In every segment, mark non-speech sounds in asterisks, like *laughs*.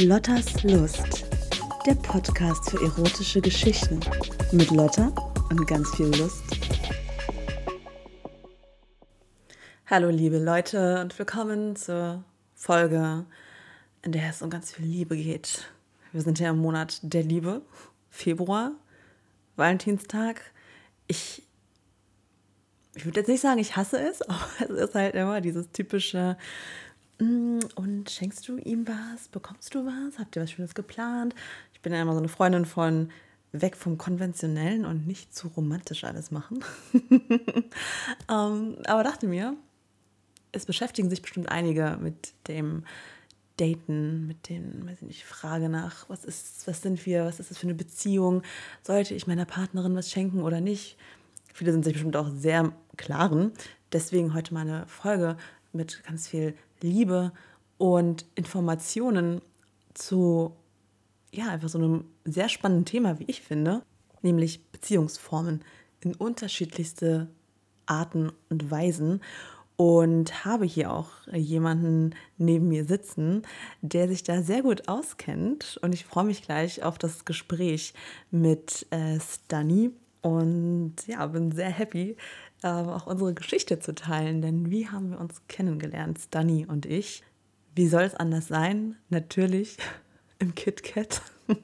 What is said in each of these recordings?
Lottas Lust, der Podcast für erotische Geschichten mit Lotta und ganz viel Lust. Hallo liebe Leute und willkommen zur Folge, in der es um ganz viel Liebe geht. Wir sind ja im Monat der Liebe, Februar, Valentinstag. Ich, ich würde jetzt nicht sagen, ich hasse es, *laughs* aber es ist halt immer dieses typische, und schenkst du ihm was? Bekommst du was? Habt ihr was Schönes geplant? Ich bin ja immer so eine Freundin von weg vom Konventionellen und nicht zu romantisch alles machen. *laughs* ähm, aber dachte mir, es beschäftigen sich bestimmt einige mit dem Daten, mit den, weiß ich nicht, Frage nach, was ist, was sind wir, was ist das für eine Beziehung? Sollte ich meiner Partnerin was schenken oder nicht? Viele sind sich bestimmt auch sehr klaren. Deswegen heute mal eine Folge mit ganz viel Liebe und Informationen zu ja, einfach so einem sehr spannenden Thema, wie ich finde, nämlich Beziehungsformen in unterschiedlichste Arten und Weisen. Und habe hier auch jemanden neben mir sitzen, der sich da sehr gut auskennt. Und ich freue mich gleich auf das Gespräch mit äh, Stani. Und ja, bin sehr happy, äh, auch unsere Geschichte zu teilen. Denn wie haben wir uns kennengelernt, Stani und ich? Wie soll es anders sein? Natürlich *laughs* im KitKat *laughs*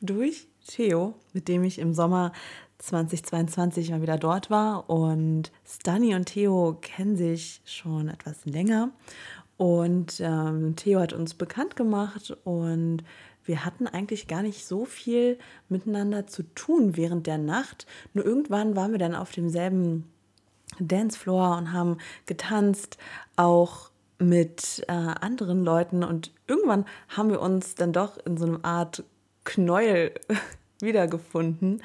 durch Theo, mit dem ich im Sommer 2022 mal wieder dort war. Und Stani und Theo kennen sich schon etwas länger. Und ähm, Theo hat uns bekannt gemacht und wir hatten eigentlich gar nicht so viel miteinander zu tun während der Nacht. Nur irgendwann waren wir dann auf demselben Dancefloor und haben getanzt, auch mit äh, anderen Leuten. Und irgendwann haben wir uns dann doch in so einer Art Knäuel *laughs* wiedergefunden,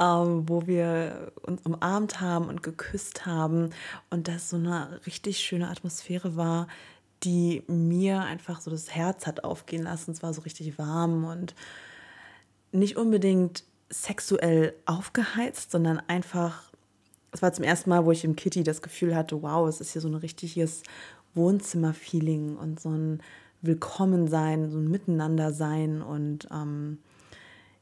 ähm, wo wir uns umarmt haben und geküsst haben und das so eine richtig schöne Atmosphäre war, die mir einfach so das Herz hat aufgehen lassen. Es war so richtig warm und nicht unbedingt sexuell aufgeheizt, sondern einfach, es war zum ersten Mal, wo ich im Kitty das Gefühl hatte, wow, es ist hier so ein richtiges Wohnzimmer-Feeling und so ein Willkommensein, so ein Miteinander-Sein und ähm,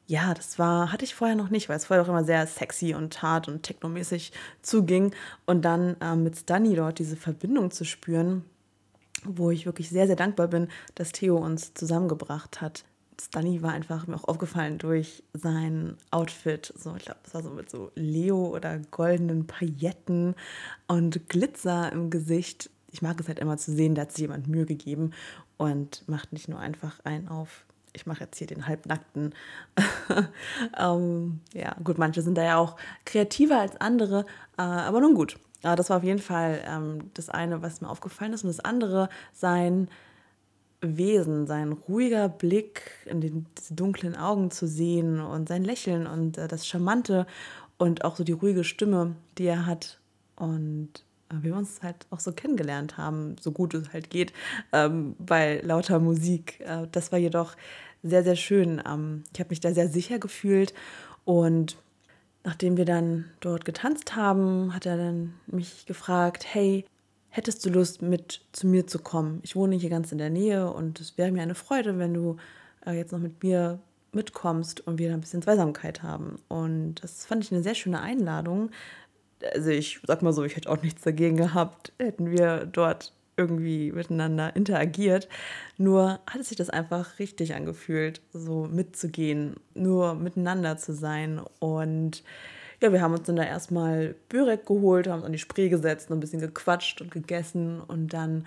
ja, das war, hatte ich vorher noch nicht, weil es vorher auch immer sehr sexy und hart und technomäßig zuging. Und dann ähm, mit Stunny dort diese Verbindung zu spüren, wo ich wirklich sehr, sehr dankbar bin, dass Theo uns zusammengebracht hat. Stunny war einfach mir auch aufgefallen durch sein Outfit. So, ich glaube, es war so mit so Leo oder goldenen Pailletten und Glitzer im Gesicht. Ich mag es halt immer zu sehen, da hat sich jemand Mühe gegeben und macht nicht nur einfach einen auf. Ich mache jetzt hier den halbnackten. *laughs* ähm, ja, gut, manche sind da ja auch kreativer als andere, äh, aber nun gut. Aber das war auf jeden Fall ähm, das eine, was mir aufgefallen ist. Und das andere, sein Wesen, sein ruhiger Blick in den dunklen Augen zu sehen und sein Lächeln und äh, das Charmante und auch so die ruhige Stimme, die er hat. Und äh, wir uns halt auch so kennengelernt haben, so gut es halt geht, ähm, bei lauter Musik. Äh, das war jedoch sehr, sehr schön. Ähm, ich habe mich da sehr sicher gefühlt und Nachdem wir dann dort getanzt haben, hat er dann mich gefragt, hey, hättest du Lust mit zu mir zu kommen? Ich wohne hier ganz in der Nähe und es wäre mir eine Freude, wenn du äh, jetzt noch mit mir mitkommst und wir ein bisschen Zweisamkeit haben. Und das fand ich eine sehr schöne Einladung. Also ich sag mal so, ich hätte auch nichts dagegen gehabt, hätten wir dort irgendwie miteinander interagiert. Nur hat es sich das einfach richtig angefühlt, so mitzugehen, nur miteinander zu sein. Und ja, wir haben uns dann da erstmal Börek geholt, haben uns an die Spree gesetzt, ein bisschen gequatscht und gegessen. Und dann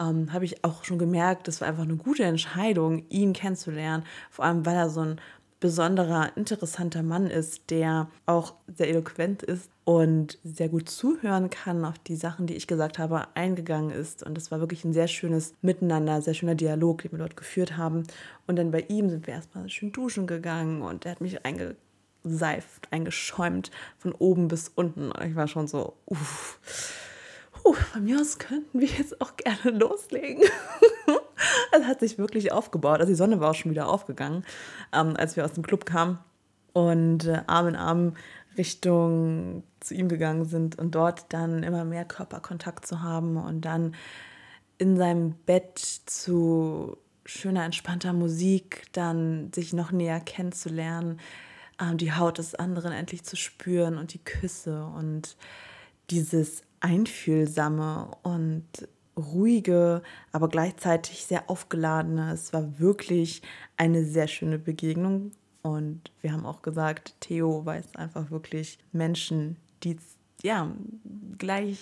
ähm, habe ich auch schon gemerkt, das war einfach eine gute Entscheidung, ihn kennenzulernen. Vor allem, weil er so ein besonderer, interessanter Mann ist, der auch sehr eloquent ist und sehr gut zuhören kann, auf die Sachen, die ich gesagt habe, eingegangen ist. Und das war wirklich ein sehr schönes Miteinander, sehr schöner Dialog, den wir dort geführt haben. Und dann bei ihm sind wir erstmal schön duschen gegangen und er hat mich eingeseift, eingeschäumt von oben bis unten. Und ich war schon so, uff. Puh, von mir aus könnten wir jetzt auch gerne loslegen. *laughs* *laughs* Es hat sich wirklich aufgebaut. Also die Sonne war auch schon wieder aufgegangen, ähm, als wir aus dem Club kamen und äh, Arm in Arm Richtung zu ihm gegangen sind und dort dann immer mehr Körperkontakt zu haben und dann in seinem Bett zu schöner, entspannter Musik dann sich noch näher kennenzulernen, ähm, die Haut des anderen endlich zu spüren und die Küsse und dieses einfühlsame und ruhige, aber gleichzeitig sehr aufgeladene. Es war wirklich eine sehr schöne Begegnung. Und wir haben auch gesagt, Theo weiß einfach wirklich Menschen, die ja gleich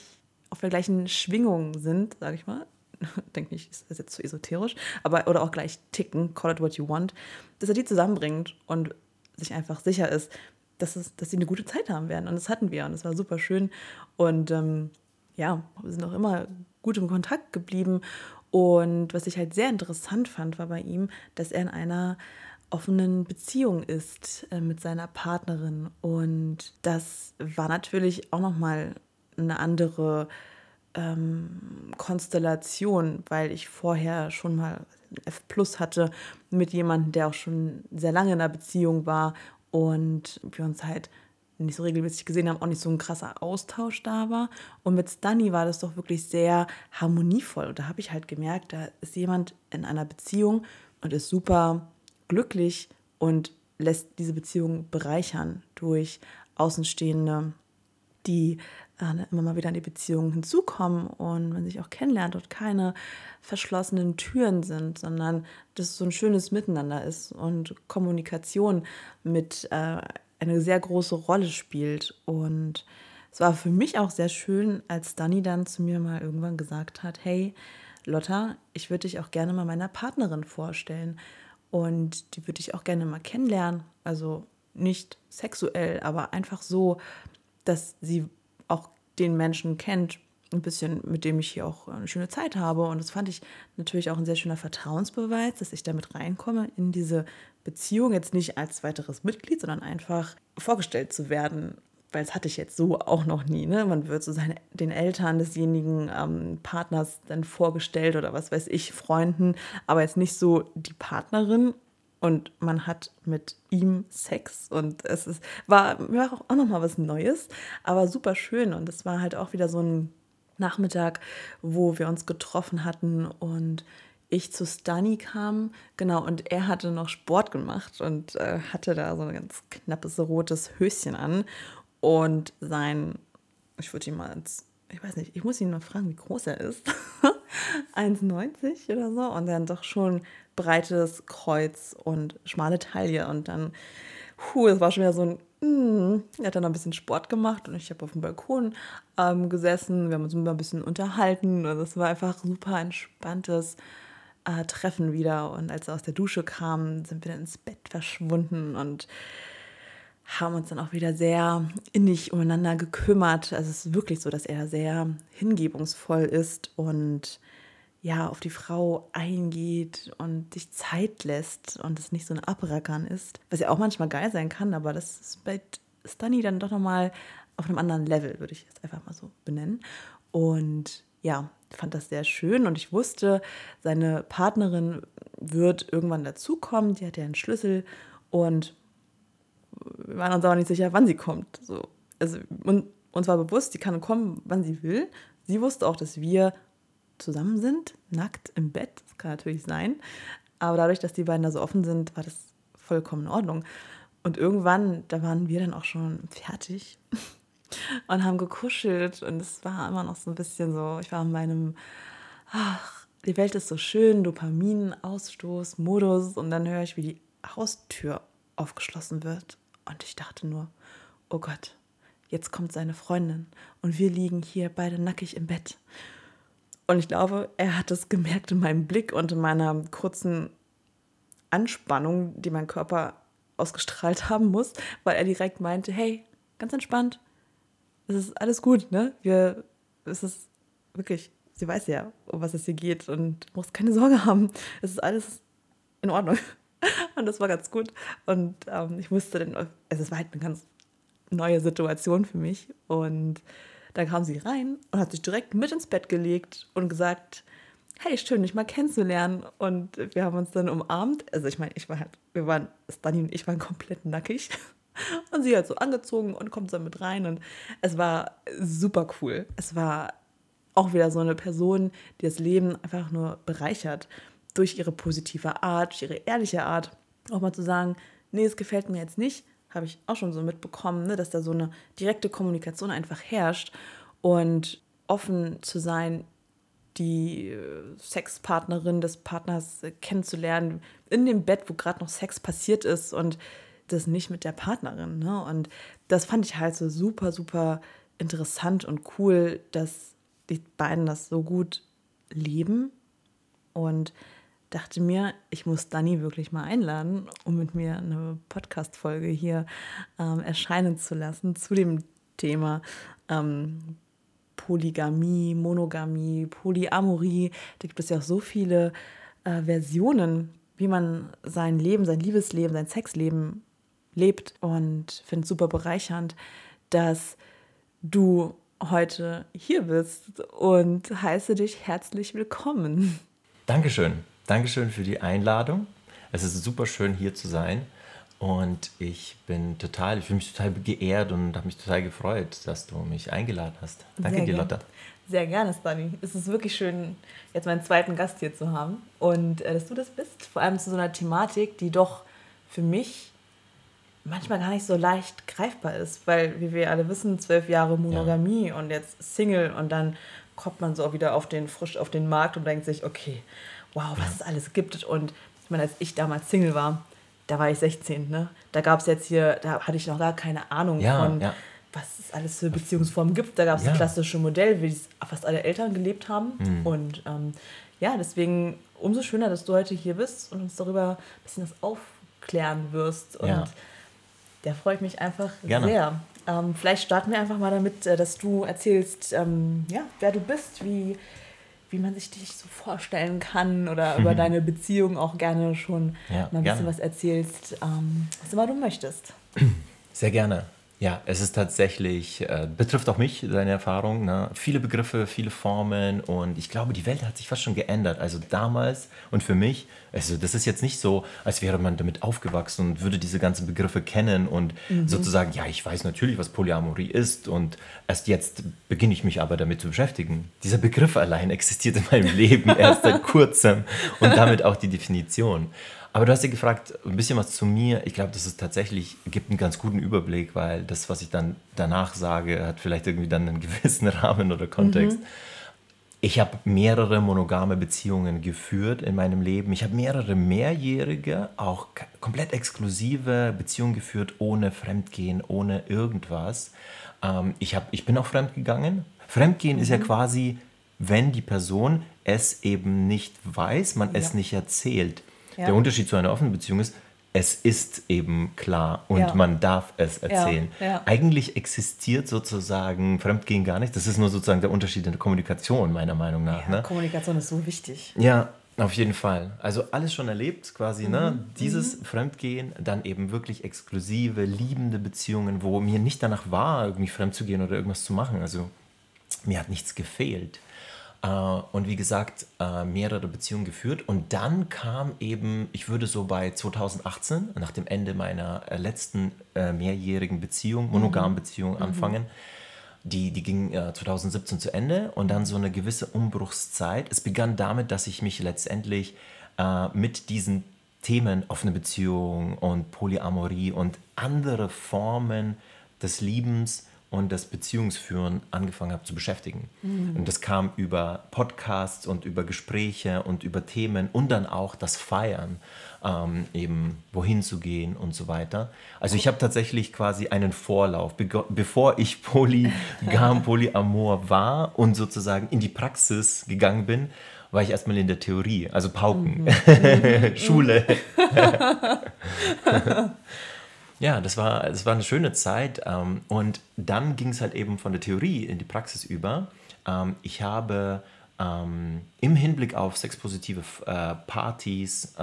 auf der gleichen Schwingung sind, sage ich mal. *laughs* Denke nicht, ist das jetzt zu esoterisch, aber oder auch gleich ticken, call it what you want, dass er die zusammenbringt und sich einfach sicher ist, dass, es, dass sie eine gute Zeit haben werden. Und das hatten wir und es war super schön. Und ähm, ja, wir sind auch immer gut im Kontakt geblieben. Und was ich halt sehr interessant fand, war bei ihm, dass er in einer offenen Beziehung ist äh, mit seiner Partnerin. Und das war natürlich auch nochmal eine andere ähm, Konstellation, weil ich vorher schon mal F Plus hatte mit jemandem, der auch schon sehr lange in einer Beziehung war und wir uns halt nicht so regelmäßig gesehen haben, auch nicht so ein krasser Austausch da war. Und mit Stunny war das doch wirklich sehr harmonievoll. Und da habe ich halt gemerkt, da ist jemand in einer Beziehung und ist super glücklich und lässt diese Beziehung bereichern durch Außenstehende, die äh, immer mal wieder in die Beziehung hinzukommen und man sich auch kennenlernt und keine verschlossenen Türen sind, sondern dass es so ein schönes Miteinander ist und Kommunikation mit äh, eine sehr große Rolle spielt. Und es war für mich auch sehr schön, als Dani dann zu mir mal irgendwann gesagt hat, hey Lotta, ich würde dich auch gerne mal meiner Partnerin vorstellen und die würde ich auch gerne mal kennenlernen. Also nicht sexuell, aber einfach so, dass sie auch den Menschen kennt, ein bisschen, mit dem ich hier auch eine schöne Zeit habe. Und das fand ich natürlich auch ein sehr schöner Vertrauensbeweis, dass ich damit reinkomme in diese Beziehung, jetzt nicht als weiteres Mitglied, sondern einfach vorgestellt zu werden. Weil das hatte ich jetzt so auch noch nie. Ne? Man wird so seine, den Eltern desjenigen ähm, Partners dann vorgestellt oder was weiß ich, Freunden, aber jetzt nicht so die Partnerin und man hat mit ihm Sex und es ist, war, war auch nochmal was Neues, aber super schön und es war halt auch wieder so ein Nachmittag, wo wir uns getroffen hatten und ich zu Stani kam, genau, und er hatte noch Sport gemacht und äh, hatte da so ein ganz knappes rotes Höschen an. Und sein, ich würde ihn mal ins, ich weiß nicht, ich muss ihn mal fragen, wie groß er ist. *laughs* 1,90 oder so. Und dann doch schon breites Kreuz und schmale Taille. Und dann, puh, es war schon wieder so ein Mm, er hat dann ein bisschen Sport gemacht und ich habe auf dem Balkon ähm, gesessen. Wir haben uns immer ein bisschen unterhalten und es war einfach super entspanntes äh, Treffen wieder. Und als er aus der Dusche kam, sind wir dann ins Bett verschwunden und haben uns dann auch wieder sehr innig umeinander gekümmert. Also es ist wirklich so, dass er sehr hingebungsvoll ist und ja, auf die Frau eingeht und sich Zeit lässt und es nicht so ein Abrackern ist, was ja auch manchmal geil sein kann, aber das ist bei Stunny dann doch nochmal auf einem anderen Level, würde ich jetzt einfach mal so benennen. Und ja, fand das sehr schön und ich wusste, seine Partnerin wird irgendwann dazukommen, die hat ja einen Schlüssel und wir waren uns aber nicht sicher, wann sie kommt. So, also, und uns war bewusst, sie kann kommen, wann sie will. Sie wusste auch, dass wir zusammen sind, nackt im Bett. Das kann natürlich sein. Aber dadurch, dass die beiden da so offen sind, war das vollkommen in Ordnung. Und irgendwann, da waren wir dann auch schon fertig *laughs* und haben gekuschelt. Und es war immer noch so ein bisschen so, ich war in meinem, ach, die Welt ist so schön, Dopaminausstoß, Modus. Und dann höre ich, wie die Haustür aufgeschlossen wird. Und ich dachte nur, oh Gott, jetzt kommt seine Freundin. Und wir liegen hier beide nackig im Bett. Und ich glaube, er hat es gemerkt in meinem Blick und in meiner kurzen Anspannung, die mein Körper ausgestrahlt haben muss, weil er direkt meinte, hey, ganz entspannt, es ist alles gut, ne? Wir, es ist wirklich, sie weiß ja, um was es hier geht und du musst keine Sorge haben. Es ist alles in Ordnung. *laughs* Und das war ganz gut. Und ähm, ich musste dann, es war halt eine ganz neue Situation für mich. Und dann kam sie rein und hat sich direkt mit ins Bett gelegt und gesagt, hey, schön, dich mal kennenzulernen. Und wir haben uns dann umarmt. Also ich meine, ich war halt, wir waren, Stani und ich waren komplett nackig. *laughs* Und sie hat so angezogen und kommt so mit rein. Und es war super cool. Es war auch wieder so eine Person, die das Leben einfach nur bereichert. durch ihre positive Art, durch ihre ehrliche Art, auch mal zu sagen, nee, es gefällt mir jetzt nicht, habe ich auch schon so mitbekommen, ne, dass da so eine direkte Kommunikation einfach herrscht und offen zu sein, die äh, Sexpartnerin des Partners äh, kennenzulernen, in dem Bett, wo gerade noch Sex passiert ist und das nicht mit der Partnerin. Ne? Und das fand ich halt so super, super interessant und cool, dass die beiden das so gut leben und dachte mir, ich muss Dani wirklich mal einladen, um mit mir eine Podcast-Folge hier ähm, erscheinen zu lassen zu dem Thema ähm, Polygamie, Monogamie, Polyamorie. Da gibt es ja auch so viele äh, Versionen, wie man sein Leben, sein Liebesleben, sein Sexleben lebt und finde es super bereichernd, dass du heute hier bist und heiße dich herzlich willkommen. Dankeschön. Dankeschön für die Einladung. Es ist super schön hier zu sein und ich bin total, ich fühle mich total geehrt und habe mich total gefreut, dass du mich eingeladen hast. Danke Sehr dir. Lotta. Sehr gerne, Stani. Es ist wirklich schön, jetzt meinen zweiten Gast hier zu haben und äh, dass du das bist. Vor allem zu so einer Thematik, die doch für mich manchmal gar nicht so leicht greifbar ist, weil, wie wir alle wissen, zwölf Jahre Monogamie und jetzt Single und dann kommt man so wieder auf den frisch auf den Markt und denkt sich, okay, wow, was es alles gibt. Und ich meine, als ich damals Single war, da war ich 16, ne? Da gab es jetzt hier, da hatte ich noch gar keine Ahnung Ja, von, ja. was es alles für Beziehungsformen gibt. Da gab es Ja. das klassische Modell, wie es fast alle Eltern gelebt haben. Mhm. Und ähm, ja, deswegen umso schöner, dass du heute hier bist und uns darüber ein bisschen das aufklären wirst. Und Ja. da freue ich mich einfach Gerne. sehr. Ähm, vielleicht starten wir einfach mal damit, äh, dass du erzählst, ähm, ja, wer du bist, wie, wie man sich dich so vorstellen kann oder über deine Beziehung auch gerne schon Ja, mal ein bisschen gerne. was erzählst, ähm, was immer du möchtest. Sehr gerne. Ja, es ist tatsächlich, äh, betrifft auch mich, deine Erfahrung. Ne? Viele Begriffe, viele Formen und ich glaube, die Welt hat sich fast schon geändert. Also damals und für mich, also das ist jetzt nicht so, als wäre man damit aufgewachsen und würde diese ganzen Begriffe kennen und sozusagen, ja, ich weiß natürlich, was Polyamorie ist und erst jetzt beginne ich mich aber damit zu beschäftigen. Dieser Begriff allein existiert in meinem *laughs* Leben erst seit kurzem und damit auch die Definition. Aber du hast ja gefragt, ein bisschen was zu mir. Ich glaube, das ist tatsächlich, gibt einen ganz guten Überblick, weil das, was ich dann danach sage, hat vielleicht irgendwie dann einen *laughs* gewissen Rahmen oder Kontext. Ich habe mehrere monogame Beziehungen geführt in meinem Leben. Ich habe mehrere mehrjährige, auch komplett exklusive Beziehungen geführt, ohne Fremdgehen, ohne irgendwas. Ähm, ich, hab, ich bin auch fremdgegangen. Fremdgehen ist ja quasi, wenn die Person es eben nicht weiß, man es Ja. nicht erzählt. Ja. Der Unterschied zu einer offenen Beziehung ist, es ist eben klar und Ja. man darf es erzählen. ja. Eigentlich existiert sozusagen Fremdgehen gar nicht. Das ist nur sozusagen der Unterschied in der Kommunikation, meiner Meinung nach. Ja, ne? Kommunikation ist so wichtig. Ja, auf jeden Fall. Also alles schon erlebt quasi, ne? Mhm, Dieses Fremdgehen, dann eben wirklich exklusive, liebende Beziehungen, wo mir nicht danach war, irgendwie fremd zu gehen oder irgendwas zu machen. Also mir hat nichts gefehlt. Äh, und wie gesagt, äh, mehrere Beziehungen geführt. Und dann kam eben, ich würde so bei 2018, nach dem Ende meiner äh, letzten äh, mehrjährigen Beziehung, monogamen Beziehung anfangen, die, die ging äh, 2017 zu Ende und dann so eine gewisse Umbruchszeit. Es begann damit, dass ich mich letztendlich mit diesen Themen offene Beziehung und Polyamorie und andere Formen des Liebens und des Beziehungsführen angefangen habe zu beschäftigen. Und das kam über Podcasts und über Gespräche und über Themen und dann auch das Feiern, ähm, eben wohin zu gehen und so weiter. Also ich habe tatsächlich quasi einen Vorlauf, bevor ich *laughs* polygam, polyamor war und sozusagen in die Praxis gegangen bin, war ich erstmal in der Theorie, also Pauken, *laughs* Schule. *laughs* Ja, das war, das war eine schöne Zeit. Ähm, und dann ging es halt eben von der Theorie in die Praxis über. Ähm, ich habe ähm, im Hinblick auf sexpositive äh, Partys,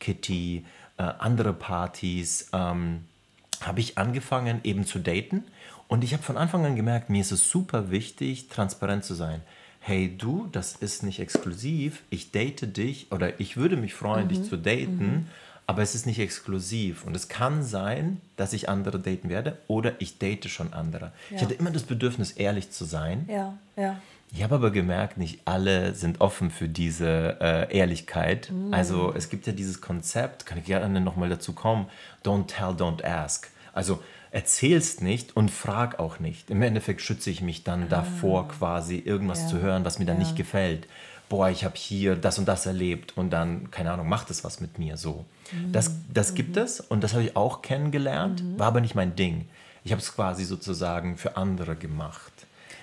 Kitty, äh, andere Partys, habe ich angefangen eben zu daten. Und ich habe von Anfang an gemerkt, mir ist es super wichtig, transparent zu sein. Hey du, das ist nicht exklusiv, ich date dich oder ich würde mich freuen, dich zu daten, aber es ist nicht exklusiv. Und es kann sein, dass ich andere daten werde oder ich date schon andere. Ich Ja. hatte immer das Bedürfnis, ehrlich zu sein. Ja, ja. Ich habe aber gemerkt, nicht alle sind offen für diese äh, Ehrlichkeit. Mm. Also es gibt ja dieses Konzept, kann ich gerne nochmal dazu kommen, don't tell, don't ask. Also erzählst nicht und frag auch nicht. Im Endeffekt schütze ich mich dann ah. davor, quasi irgendwas ja. zu hören, was mir dann ja. nicht gefällt. Boah, ich habe hier das und das erlebt und dann, keine Ahnung, macht es was mit mir so. Das, das gibt mhm. es und das habe ich auch kennengelernt, mhm. war aber nicht mein Ding. Ich habe es quasi sozusagen für andere gemacht.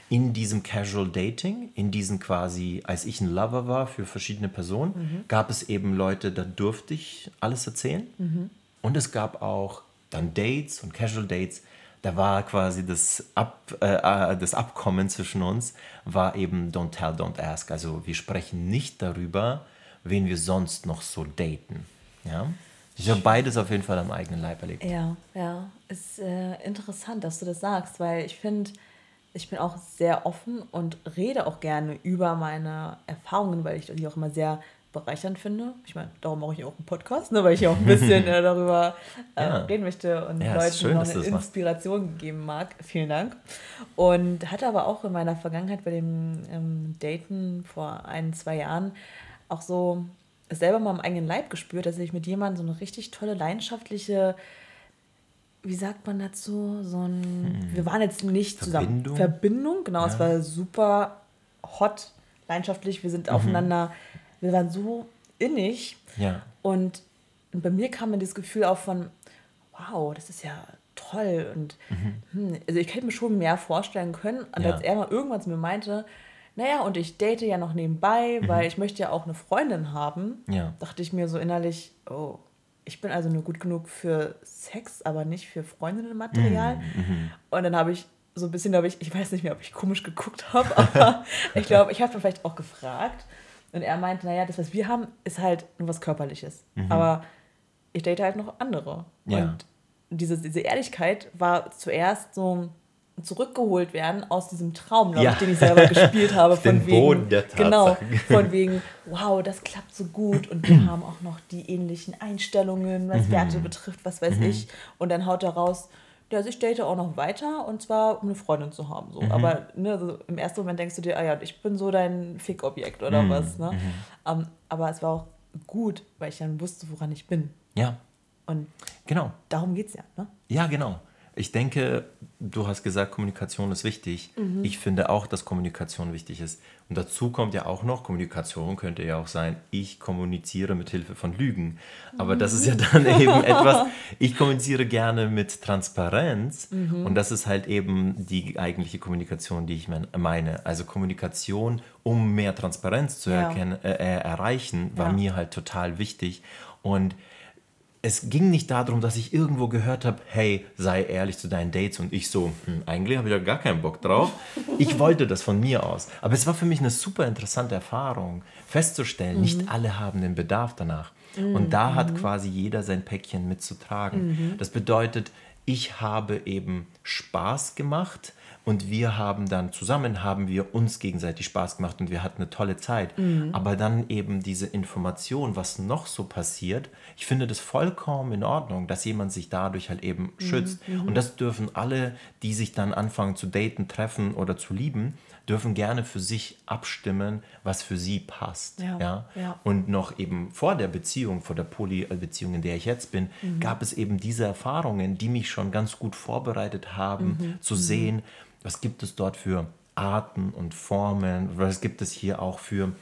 In diesem Casual Dating, in diesem quasi, als ich ein Lover war für verschiedene Personen, mhm. gab es eben Leute, da durfte ich alles erzählen. Mhm. Und es gab auch dann Dates und Casual Dates, da war quasi das, Ab, äh, äh, das Abkommen zwischen uns, war eben Don't Tell, Don't Ask. Also wir sprechen nicht darüber, wen wir sonst noch so daten. Ja? Ich habe beides auf jeden Fall am eigenen Leib erlebt. Ja, ja. Ist äh, interessant, dass du das sagst, weil ich finde, ich bin auch sehr offen und rede auch gerne über meine Erfahrungen, weil ich die auch immer sehr bereichernd finde. Ich meine, darum mache ich auch einen Podcast, ne, weil ich auch ein bisschen äh, *laughs* darüber äh, ja. reden möchte und ja, Leuten schön, noch eine Inspiration machst. geben mag. Vielen Dank. Und hatte aber auch in meiner Vergangenheit bei dem ähm, Daten vor ein, zwei Jahren auch so selber mal am eigenen Leib gespürt, dass ich mit jemandem so eine richtig tolle, leidenschaftliche wie sagt man dazu, so ein, hm. wir waren jetzt nicht Verbindung. zusammen. Verbindung, genau, ja. es war super hot, leidenschaftlich, wir sind mhm. aufeinander wir waren so innig. Ja. Und, und bei mir kam mir das Gefühl auch von, wow, das ist ja toll. Und mhm. hm, also ich hätte mir schon mehr vorstellen können. Und ja. als er mal irgendwann zu mir meinte, naja, und ich date ja noch nebenbei, mhm. weil ich möchte ja auch eine Freundin haben, ja. dachte ich mir so innerlich, oh, ich bin also nur gut genug für Sex, aber nicht für Freundinnenmaterial. Mhm. mhm. Und dann habe ich so ein bisschen, glaube ich, ich weiß nicht mehr, ob ich komisch geguckt habe, *laughs* aber ich glaube, ich habe mir vielleicht auch gefragt. Und er meinte, naja, das, was wir haben, ist halt nur was Körperliches. Mhm. Aber ich date halt noch andere. Ja. Und diese, diese Ehrlichkeit war zuerst so zurückgeholt werden aus diesem Traum, ja. ich, den ich selber gespielt *laughs* habe. Von Den wegen, Boden der Tatsache. Genau, von *laughs* wegen, wow, das klappt so gut und wir haben auch noch die ähnlichen Einstellungen, was mhm. Werte betrifft, was weiß mhm. ich. Und dann haut er raus, ja, also ich date auch noch weiter und zwar, um eine Freundin zu haben. So. Mhm. Aber ne, so im ersten Moment denkst du dir, ah ja, ich bin so dein Fickobjekt oder mhm. was. Ne? Mhm. Um, ähm, aber es war auch gut, weil ich dann wusste, woran ich bin. Ja. Und genau. darum geht es ja. Ne? Ja, genau. Ich denke, du hast gesagt, Kommunikation ist wichtig. Mhm. Ich finde auch, dass Kommunikation wichtig ist. Und dazu kommt ja auch noch, Kommunikation könnte ja auch sein, ich kommuniziere mit Hilfe von Lügen. Aber das ist ja dann *laughs* eben etwas, ich kommuniziere gerne mit Transparenz. Mhm. Und das ist halt eben die eigentliche Kommunikation, die ich meine. Also Kommunikation, um mehr Transparenz zu ja. erkennen, äh, äh erreichen, war ja. mir halt total wichtig. Und es ging nicht darum, dass ich irgendwo gehört habe, hey, sei ehrlich zu deinen Dates und ich so, hm, eigentlich habe ich da gar keinen Bock drauf. Ich wollte das von mir aus. Aber es war für mich eine super interessante Erfahrung, festzustellen, mhm. nicht alle haben den Bedarf danach. Mhm. Und da hat mhm. quasi jeder sein Päckchen mitzutragen. Mhm. Das bedeutet, ich habe eben Spaß gemacht, und wir haben dann zusammen, haben wir uns gegenseitig Spaß gemacht und wir hatten eine tolle Zeit. Mhm. Aber dann eben diese Information, was noch so passiert, ich finde das vollkommen in Ordnung, dass jemand sich dadurch halt eben mhm. schützt. Mhm. Und das dürfen alle, die sich dann anfangen zu daten, treffen oder zu lieben, dürfen gerne für sich abstimmen, was für sie passt. Ja, ja? ja. Und noch eben vor der Beziehung, vor der Poly-Beziehung, in der ich jetzt bin, mhm. gab es eben diese Erfahrungen, die mich schon ganz gut vorbereitet haben, mhm. zu mhm. sehen, was gibt es dort für Arten und Formen? Was gibt es hier auch für,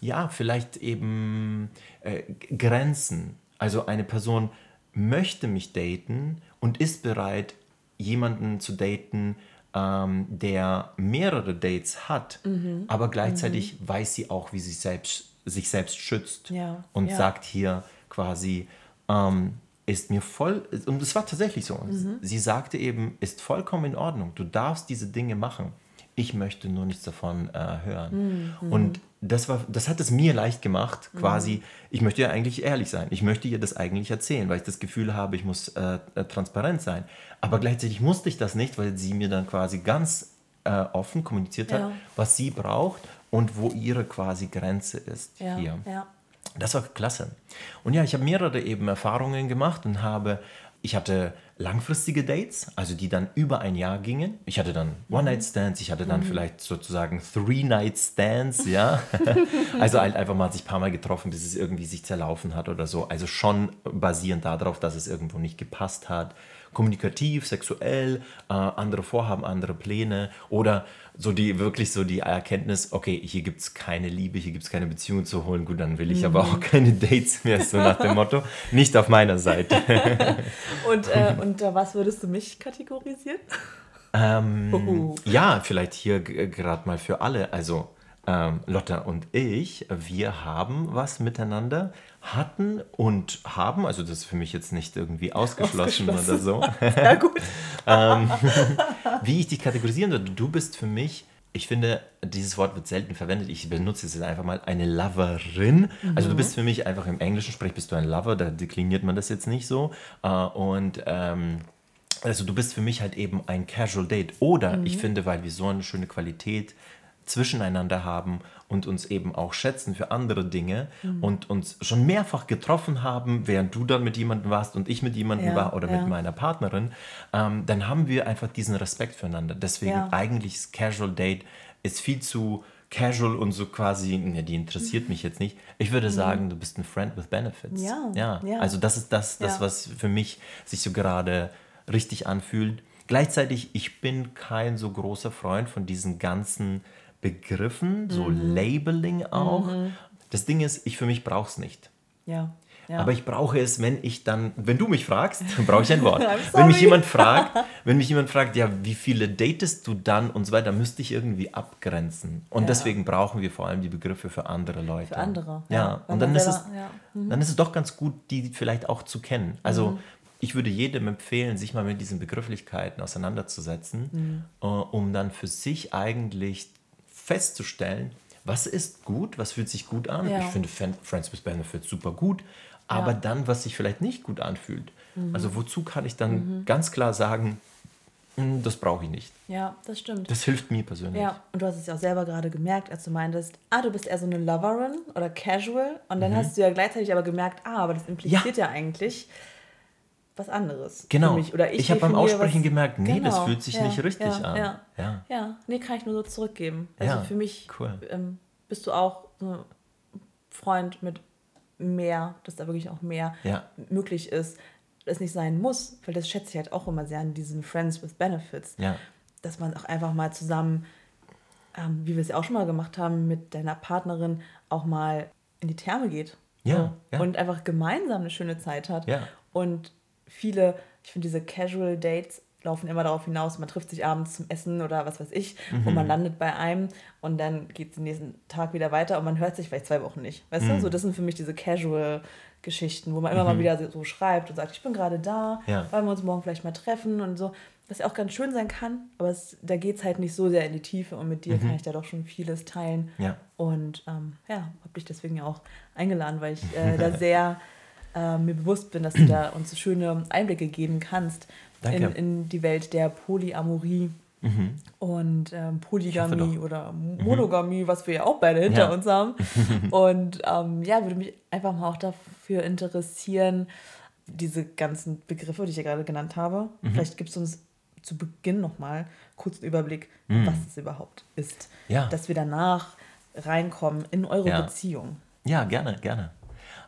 ja, vielleicht eben äh, Grenzen? Also eine Person möchte mich daten und ist bereit, jemanden zu daten, ähm, der mehrere Dates hat, mhm. aber gleichzeitig mhm. weiß sie auch, wie sie selbst, sich selbst schützt ja. und ja. sagt hier quasi, ähm, ist mir voll, und es war tatsächlich so, mhm. sie sagte eben, ist vollkommen in Ordnung, du darfst diese Dinge machen. Ich möchte nur nichts davon äh, hören. Mhm. Und das, war, das hat es mir leicht gemacht, quasi, mhm. ich möchte ja eigentlich ehrlich sein. Ich möchte ihr das eigentlich erzählen, weil ich das Gefühl habe, ich muss äh, äh, transparent sein. Aber gleichzeitig musste ich das nicht, weil sie mir dann quasi ganz äh, offen kommuniziert hat, ja. was sie braucht und wo ihre quasi Grenze ist ja. hier. Ja. Das war klasse. Und ja, ich habe mehrere eben Erfahrungen gemacht und habe, ich hatte langfristige Dates, also die dann über ein Jahr gingen. Ich hatte dann One-Night-Stands, ich hatte dann vielleicht sozusagen Three-Night-Stands, ja. *laughs* also halt einfach mal sich ein paar Mal getroffen, bis es irgendwie sich zerlaufen hat oder so. Also schon basierend darauf, dass es irgendwo nicht gepasst hat. Kommunikativ, sexuell, äh, andere Vorhaben, andere Pläne oder so die wirklich so die Erkenntnis, okay, hier gibt es keine Liebe, hier gibt es keine Beziehung zu holen, gut, dann will ich aber auch keine Dates mehr, so nach dem Motto. Nicht auf meiner Seite. *laughs* Und, äh, unter was würdest du mich kategorisieren? Ähm, Uhu. ja, vielleicht hier gerade mal für alle. Also ähm, Lotta und ich, wir haben was miteinander, hatten und haben, also das ist für mich jetzt nicht irgendwie ausgeschlossen, oder so. *laughs* Ja, gut. *laughs* *laughs* Wie ich dich kategorisieren würde, du bist für mich, ich finde, dieses Wort wird selten verwendet, ich benutze es jetzt einfach mal, eine Loverin. Also du bist für mich einfach im Englischen Sprech bist du ein Lover, da dekliniert man das jetzt nicht so. Äh, Und ähm, also du bist für mich halt eben ein Casual Date. Oder ich finde, weil wir so eine schöne Qualität zwischeneinander haben und uns eben auch schätzen für andere Dinge und uns schon mehrfach getroffen haben, während du dann mit jemandem warst und ich mit jemandem Ja, war oder ja. mit meiner Partnerin, ähm, dann haben wir einfach diesen Respekt füreinander. Deswegen Ja. eigentlich ist Casual Date ist viel zu casual und so quasi, ne, die interessiert mich jetzt nicht. Ich würde sagen, du bist ein Friend with Benefits. Mhm. Ja, ja. ja. Also das ist das, das Ja. was für mich sich so gerade richtig anfühlt. Gleichzeitig, ich bin kein so großer Freund von diesen ganzen Begriffen, so Mhm. Labeling auch. Das Ding ist, ich für mich brauche es nicht. Ja. ja. Aber ich brauche es, wenn ich dann, wenn du mich fragst, dann brauche ich ein Wort. *laughs* Wenn mich jemand fragt, *laughs* wenn mich jemand fragt, ja, wie viele datest du dann und so weiter, müsste ich irgendwie abgrenzen. Und Ja. deswegen brauchen wir vor allem die Begriffe für andere Leute. Für andere, Ja, ja. Und dann ist, es. Mhm. dann ist es doch ganz gut, die vielleicht auch zu kennen. Also ich würde jedem empfehlen, sich mal mit diesen Begrifflichkeiten auseinanderzusetzen, Mhm. äh, um dann für sich eigentlich festzustellen, was ist gut, was fühlt sich gut an. Ja. Ich finde Friends with Benefits super gut, aber Ja. Mhm. dann, was sich vielleicht nicht gut anfühlt. Also wozu kann ich dann ganz klar sagen, "Hm, das brauche ich nicht. ja, das stimmt. Das hilft mir persönlich. Ja, und du hast es ja auch selber gerade gemerkt, als du meintest, ah, du bist eher so eine Loverin oder casual. Und dann hast du ja gleichzeitig aber gemerkt, ah, aber das impliziert ja, eigentlich was anderes. Genau. Ich, ich habe beim Aussprechen was- gemerkt, nee, das Genau. fühlt sich Ja, nicht richtig ja, an. Ja. Ja. ja, nee, kann ich nur so zurückgeben. Also für mich cool. ähm, bist du auch so ein Freund mit mehr, dass da wirklich auch mehr möglich ist, es nicht sein muss, weil das schätze ich halt auch immer sehr an diesen Friends with Benefits dass man auch einfach mal zusammen, ähm, wie wir es ja auch schon mal gemacht haben, mit deiner Partnerin auch mal in die Therme geht. Ja, So. ja. Und einfach gemeinsam eine schöne Zeit hat. Ja. Und viele, ich finde, diese Casual Dates laufen immer darauf hinaus, man trifft sich abends zum Essen oder was weiß ich Mhm. und man landet bei einem und dann geht es den nächsten Tag wieder weiter und man hört sich vielleicht zwei Wochen nicht. Weißt Mhm. du, so das sind für mich diese Casual-Geschichten, wo man immer mal wieder so- schreibt und sagt, ich bin gerade da, Ja. wollen wir uns morgen vielleicht mal treffen und so. Was ja auch ganz schön sein kann, aber es, da geht es halt nicht so sehr in die Tiefe und mit dir kann ich da doch schon vieles teilen. Mhm. Ja. Und ähm, ja, habe dich deswegen ja auch eingeladen, weil ich äh, *laughs* da sehr äh, mir bewusst bin, dass du da uns so schöne Einblicke geben kannst in, in die Welt der Polyamorie und ähm, Polygamie oder Monogamie, was wir ja auch beide hinter Ja. uns haben. *laughs* und ähm, ja, würde mich einfach mal auch dafür interessieren, diese ganzen Begriffe, die ich ja gerade genannt habe. Mhm. Vielleicht gibst du uns zu Beginn nochmal kurz einen Überblick, was es überhaupt ist. Mhm. Ja. Dass wir danach reinkommen in eure Ja. Beziehung. Ja, gerne, gerne.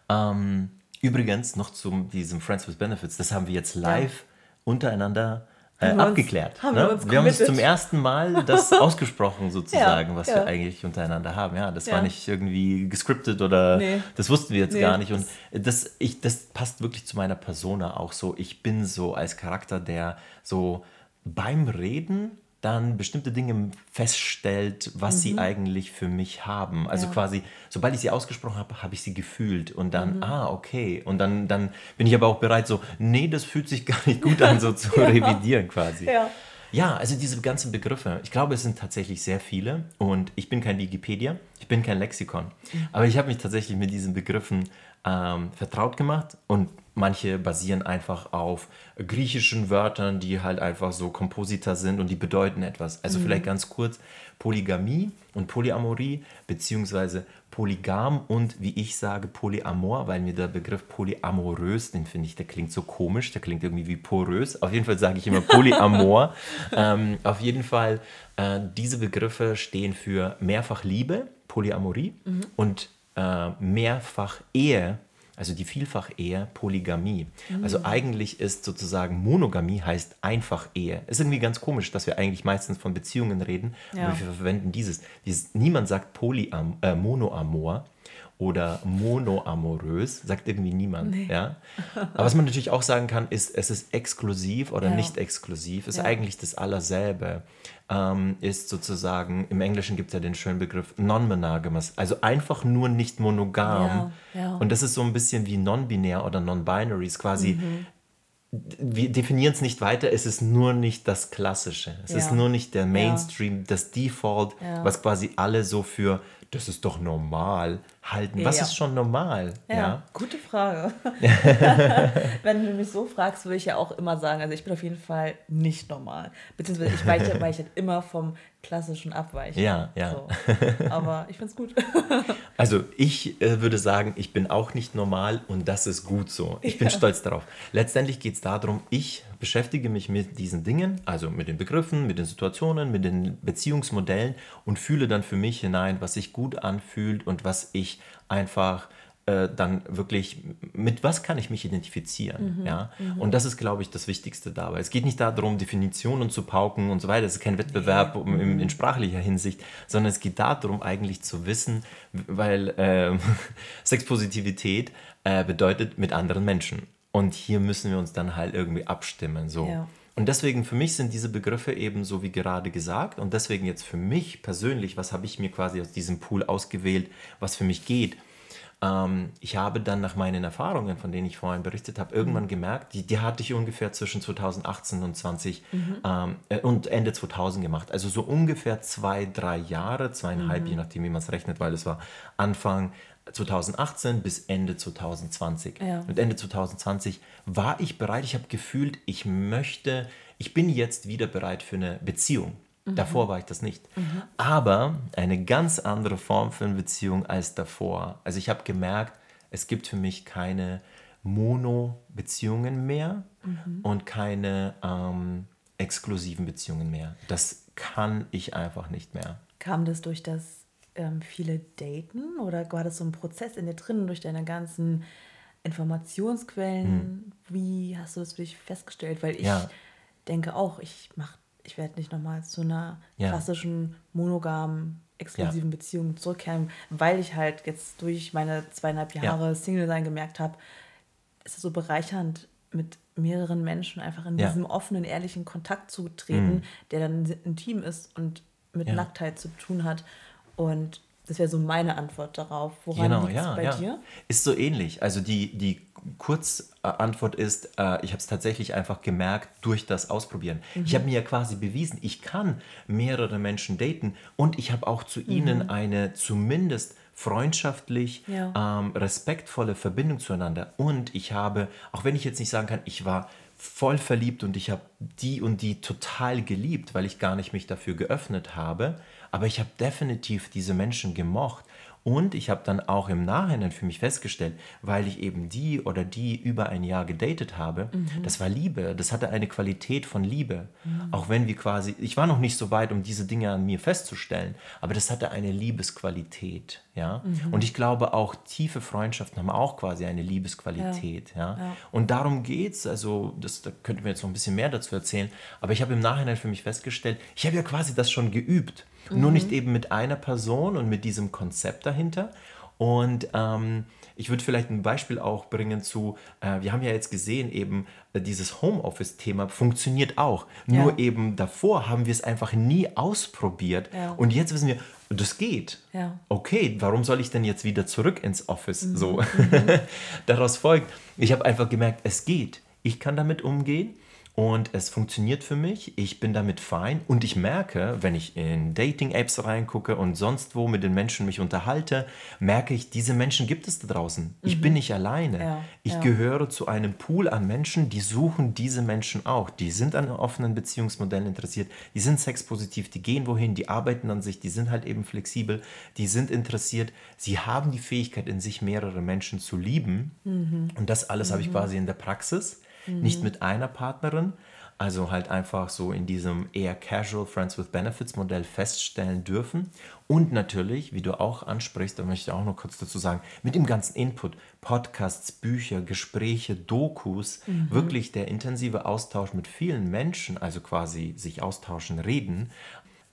Ähm, übrigens noch zu diesem Friends with Benefits, das haben wir jetzt live untereinander äh, Haben wir uns- abgeklärt. haben ne? wir wir haben uns zum ersten Mal das *laughs* ausgesprochen sozusagen, Ja, was ja. wir eigentlich untereinander haben. Ja, das war Ja. nicht irgendwie gescriptet oder Nee. das wussten wir jetzt Nee, gar nicht. Und das, ich, das passt wirklich zu meiner Persona auch so. Ich bin so als Charakter, der so beim Reden dann bestimmte Dinge feststellt, was sie eigentlich für mich haben. Also Mhm. Ja. quasi, sobald ich sie ausgesprochen habe, habe ich sie gefühlt und dann, Mhm. ah, okay. Und dann, dann bin ich aber auch bereit, so, nee, das fühlt sich *laughs* gar nicht gut an, so zu *laughs* revidieren quasi. Ja. Ja, also diese ganzen Begriffe, ich glaube, es sind tatsächlich sehr viele und ich bin kein Wikipedia, ich bin kein Lexikon, Mhm. aber ich habe mich tatsächlich mit diesen Begriffen ähm, vertraut gemacht und manche basieren einfach auf griechischen Wörtern, die halt einfach so Komposita sind und die bedeuten etwas. Also mhm. vielleicht ganz kurz, Polygamie und Polyamorie, beziehungsweise Polygam und wie ich sage Polyamor, weil mir der Begriff polyamorös, den finde ich, der klingt so komisch, der klingt irgendwie wie porös. Auf jeden Fall sage ich immer Polyamor. *laughs* ähm, auf jeden Fall, äh, diese Begriffe stehen für mehrfach Liebe, Polyamorie mhm. und äh, mehrfach Ehe, also die Vielfach-Ehe, Polygamie. Mhm. Also eigentlich ist sozusagen Monogamie heißt Einfach-Ehe. Ist irgendwie ganz komisch, dass wir eigentlich meistens von Beziehungen reden, ja. aber wir verwenden dieses. dieses niemand sagt Polyam, äh, Monoamor oder monoamorös, sagt irgendwie niemand. Nee. Ja? Aber was man natürlich auch sagen kann, ist, es ist exklusiv oder ja. nicht exklusiv, ist ja. eigentlich das Allerselbe. Ähm, ist sozusagen, im Englischen gibt es ja den schönen Begriff non-monogamous, also einfach nur nicht monogam. Ja. Und das ist so ein bisschen wie non-binär oder non-binary, ist quasi mhm wir definieren es nicht weiter, es ist nur nicht das Klassische. Es ja. ist nur nicht der Mainstream, ja. das Default, ja. was quasi alle so für das ist doch normal halten. Was ja. ist schon normal? Ja, ja? gute Frage. *laughs* Wenn du mich so fragst, würde ich ja auch immer sagen, also ich bin auf jeden Fall nicht normal. Beziehungsweise ich weiche, *laughs* weiche halt immer vom klassischen Abweichen. Ja, ja. So. Aber ich finde es gut. *laughs* also ich äh, würde sagen, ich bin auch nicht normal und das ist gut so. Ich bin ja. stolz darauf. Letztendlich geht es darum, ich beschäftige mich mit diesen Dingen, also mit den Begriffen, mit den Situationen, mit den Beziehungsmodellen und fühle dann für mich hinein, was sich gut anfühlt und was ich einfach äh, dann wirklich, mit was kann ich mich identifizieren? Mhm, ja? Mhm. Und das ist, glaube ich, das Wichtigste dabei. Es geht nicht darum, Definitionen zu pauken und so weiter. Es ist kein Wettbewerb um, in, in, sprachlicher Hinsicht, sondern es geht darum, eigentlich zu wissen, weil äh, *laughs* Sexpositivität äh, bedeutet mit anderen Menschen. Und hier müssen wir uns dann halt irgendwie abstimmen. So. Ja. Und deswegen für mich sind diese Begriffe eben so wie gerade gesagt. Und deswegen jetzt für mich persönlich, was habe ich mir quasi aus diesem Pool ausgewählt, was für mich geht. Ähm, ich habe dann nach meinen Erfahrungen, von denen ich vorhin berichtet habe, irgendwann mhm. gemerkt, die, die hatte ich ungefähr zwischen 2018 und 20 mhm. ähm, äh, und Ende 2000 gemacht. Also so ungefähr zwei, drei Jahre, zweieinhalb, mhm. je nachdem, wie man es rechnet, weil es war Anfang 2018 bis Ende 2020. Ja. Und Ende 2020 war ich bereit, ich habe gefühlt, ich möchte, ich bin jetzt wieder bereit für eine Beziehung. Mhm. Davor war ich das nicht. Mhm. Aber eine ganz andere Form für eine Beziehung als davor. Also ich habe gemerkt, es gibt für mich keine Mono-Beziehungen mehr mhm. und keine ähm, exklusiven Beziehungen mehr. Das kann ich einfach nicht mehr. Kam das durch das ähm, viele daten oder war das so ein Prozess in dir drin durch deine ganzen Informationsquellen? Hm. Wie hast du das für dich festgestellt? Weil ich ja. denke auch, ich mach, ich werde nicht nochmal zu einer ja. klassischen monogamen exklusiven ja. Beziehung zurückkehren, weil ich halt jetzt durch meine zweieinhalb Jahre Single sein gemerkt habe, ist es so bereichernd, mit mehreren Menschen einfach in diesem offenen, ehrlichen Kontakt zu treten, mhm. der dann intim ist und mit Nacktheit zu tun hat. Und das wäre so meine Antwort darauf. Woran genau, liegt es ja, bei ja. dir? Ist so ähnlich. Also die, die Kurzantwort ist, äh, ich habe es tatsächlich einfach gemerkt durch das Ausprobieren. Mhm. Ich habe mir ja quasi bewiesen, ich kann mehrere Menschen daten und ich habe auch zu mhm. ihnen eine zumindest freundschaftlich, ja. ähm, respektvolle Verbindung zueinander. Und ich habe, auch wenn ich jetzt nicht sagen kann, ich war voll verliebt und ich habe die und die total geliebt, weil ich gar nicht mich dafür geöffnet habe, aber ich habe definitiv diese Menschen gemocht. Und ich habe dann auch im Nachhinein für mich festgestellt, weil ich eben die oder die über ein Jahr gedatet habe, mhm. das war Liebe, das hatte eine Qualität von Liebe. Mhm. Auch wenn wir quasi, ich war noch nicht so weit, um diese Dinge an mir festzustellen, aber das hatte eine Liebesqualität. Ja? Mhm. Und ich glaube auch, tiefe Freundschaften haben auch quasi eine Liebesqualität. Ja. ja? ja. Und darum geht es, also das, da könnten wir jetzt noch ein bisschen mehr dazu erzählen, aber ich habe im Nachhinein für mich festgestellt, ich habe ja quasi das schon geübt. Mhm. Nur nicht eben mit einer Person und mit diesem Konzept dahinter. Und ähm, ich würde vielleicht ein Beispiel auch bringen zu, äh, wir haben ja jetzt gesehen, eben äh, dieses Homeoffice-Thema funktioniert auch. Ja. Nur eben davor haben wir es einfach nie ausprobiert. Ja. Und jetzt wissen wir, das geht. Ja. Okay, warum soll ich denn jetzt wieder zurück ins Office? Mhm. So. Mhm. *laughs* Daraus folgt, ich habe einfach gemerkt, es geht. Ich kann damit umgehen. Und es funktioniert für mich. Ich bin damit fein und ich merke, wenn ich in Dating-Apps reingucke und sonst wo mit den Menschen mich unterhalte, merke ich, diese Menschen gibt es da draußen. Ich bin nicht alleine. Ja, ich ja. gehöre zu einem Pool an Menschen, die suchen diese Menschen auch. Die sind an offenen Beziehungsmodellen interessiert, die sind sexpositiv, die gehen wohin, die arbeiten an sich, die sind halt eben flexibel, die sind interessiert. Sie haben die Fähigkeit in sich, mehrere Menschen zu lieben. Und das alles habe ich quasi in der Praxis. Nicht mit einer Partnerin, also halt einfach so in diesem eher casual Friends with Benefits Modell feststellen dürfen. Und natürlich, wie du auch ansprichst, da möchte ich auch noch kurz dazu sagen, mit dem ganzen Input, Podcasts, Bücher, Gespräche, Dokus, wirklich der intensive Austausch mit vielen Menschen, also quasi sich austauschen, reden,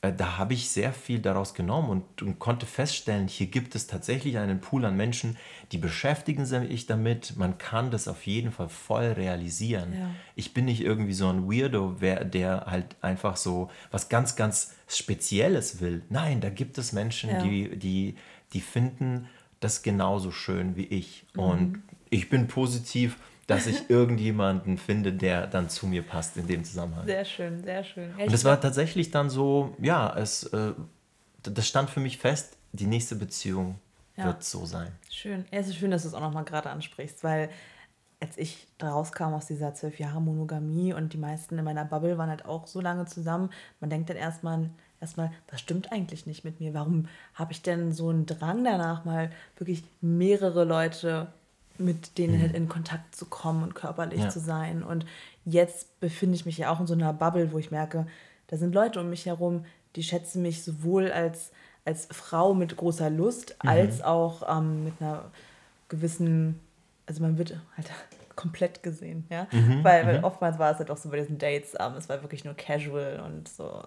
da habe ich sehr viel daraus genommen und, und konnte feststellen, hier gibt es tatsächlich einen Pool an Menschen, die beschäftigen sich damit. Man kann das auf jeden Fall voll realisieren. Ja. Ich bin nicht irgendwie so ein Weirdo, wer, der halt einfach so was ganz, ganz Spezielles will. Nein, da gibt es Menschen, Ja. die, die, die finden das genauso schön wie ich. Und ich bin positiv, dass ich irgendjemanden finde, der dann zu mir passt in dem Zusammenhang. Sehr schön, sehr schön. Ja, Und es war tatsächlich dann so, ja, es, äh, das stand für mich fest, die nächste Beziehung Ja. wird so sein. Schön. Ja, es ist schön, dass du es auch nochmal gerade ansprichst, weil als ich rauskam aus dieser zwölf Jahre Monogamie und die meisten in meiner Bubble waren halt auch so lange zusammen, man denkt dann erstmal, erstmal, was stimmt eigentlich nicht mit mir? Warum habe ich denn so einen Drang danach, mal wirklich mehrere Leute mit denen halt in Kontakt zu kommen und körperlich Ja. zu sein? Und jetzt befinde ich mich ja auch in so einer Bubble, wo ich merke, da sind Leute um mich herum, die schätzen mich sowohl als, als Frau mit großer Lust, als auch ähm, mit einer gewissen, also man wird halt *laughs* komplett gesehen, ja. weil, weil oftmals war es halt auch so bei diesen Dates, ähm, es war wirklich nur casual und so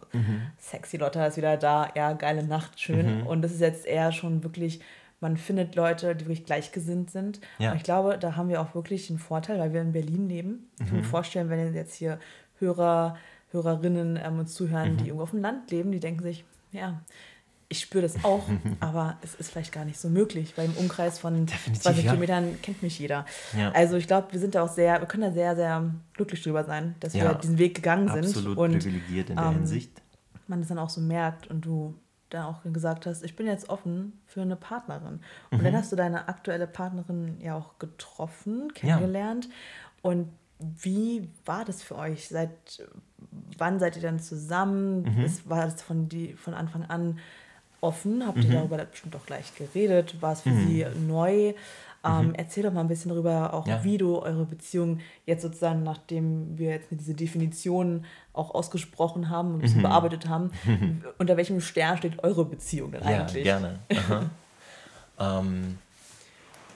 sexy Lotta ist wieder da, ja, geile Nacht, schön. Und das ist jetzt eher schon wirklich, man findet Leute, die wirklich gleichgesinnt sind. Ja. Und ich glaube, da haben wir auch wirklich einen Vorteil, weil wir in Berlin leben. Ich kann mir vorstellen, wenn jetzt hier Hörer, Hörerinnen ähm, uns zuhören, die irgendwo auf dem Land leben, die denken sich, ja, ich spüre das auch, *laughs* aber es ist vielleicht gar nicht so möglich, weil im Umkreis von Definitiv, 20 ja. Kilometern kennt mich jeder. Ja. Also ich glaube, wir sind da auch sehr, wir können da sehr, sehr glücklich drüber sein, dass Ja. wir diesen Weg gegangen sind Absolut privilegiert in der ähm, Hinsicht. man das dann auch so merkt und du dann auch gesagt hast, ich bin jetzt offen für eine Partnerin. Und Mhm. dann hast du deine aktuelle Partnerin ja auch getroffen, kennengelernt. Und wie war das für euch? Seit wann seid ihr dann zusammen? Mhm. Ist, war das von, die, von Anfang an offen? Habt ihr darüber bestimmt auch gleich geredet? War es für sie neu? Ähm, Erzähl doch mal ein bisschen darüber, auch Mhm. Ja. wie du eure Beziehung jetzt sozusagen, nachdem wir jetzt diese Definition auch ausgesprochen haben und ein Mhm. bisschen bearbeitet haben, *laughs* unter welchem Stern steht eure Beziehung denn Ja, eigentlich? gerne. Aha. *laughs* ähm,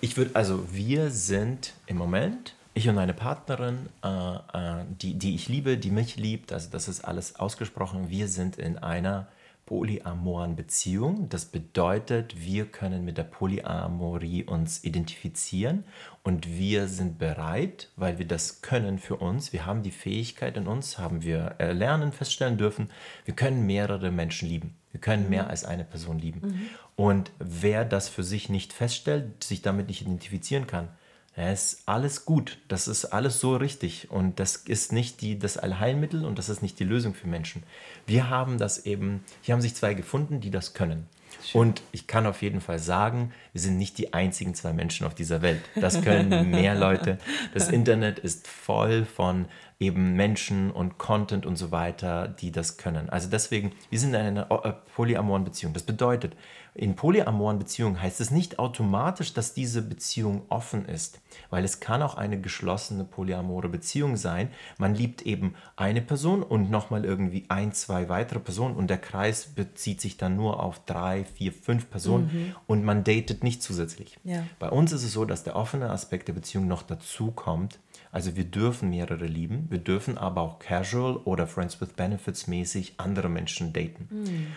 ich würde, also wir sind im Moment, ich und meine Partnerin, äh, äh, die, die ich liebe, die mich liebt, also das ist alles ausgesprochen, wir sind in einer polyamoren Beziehung. Das bedeutet, wir können mit der Polyamorie uns identifizieren und wir sind bereit, weil wir das können für uns. Wir haben die Fähigkeit in uns, haben wir lernen, feststellen dürfen, wir können mehrere Menschen lieben. Wir können mehr als eine Person lieben. Und wer das für sich nicht feststellt, sich damit nicht identifizieren kann, ja, ist alles gut. Das ist alles so richtig. Und das ist nicht die, das Allheilmittel und das ist nicht die Lösung für Menschen. Wir haben das eben, hier haben sich zwei gefunden, die das können. Und ich kann auf jeden Fall sagen, wir sind nicht die einzigen zwei Menschen auf dieser Welt. Das können mehr Leute. Das Internet ist voll von eben Menschen und Content und so weiter, die das können. Also deswegen, wir sind in einer äh, polyamoren Beziehung. Das bedeutet, in polyamoren Beziehungen heißt es nicht automatisch, dass diese Beziehung offen ist, weil es kann auch eine geschlossene polyamore Beziehung sein. Man liebt eben eine Person und nochmal irgendwie ein, zwei weitere Personen und der Kreis bezieht sich dann nur auf drei, vier, fünf Personen und man datet nicht zusätzlich. Ja. Bei uns ist es so, dass der offene Aspekt der Beziehung noch dazu kommt. Also wir dürfen mehrere lieben, wir dürfen aber auch casual oder Friends with Benefits mäßig andere Menschen daten.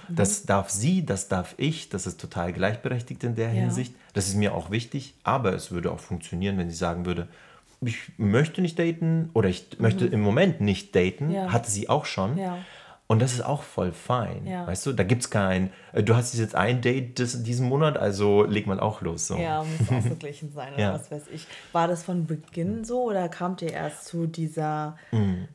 Das darf sie, das darf ich, das ist total gleichberechtigt in der Ja. Hinsicht. Das ist mir auch wichtig, aber es würde auch funktionieren, wenn sie sagen würde, ich möchte nicht daten oder ich möchte im Moment nicht daten, Ja. hatte sie auch schon. Ja. Und das ist auch voll fein. Ja. Weißt du, da gibt es kein, äh, du hast jetzt ein Date des, diesen Monat, also leg mal auch los. So. Ja, muss ausgeglichen sein *laughs* oder Ja. was weiß ich. War das von Beginn so oder kamt ihr erst zu dieser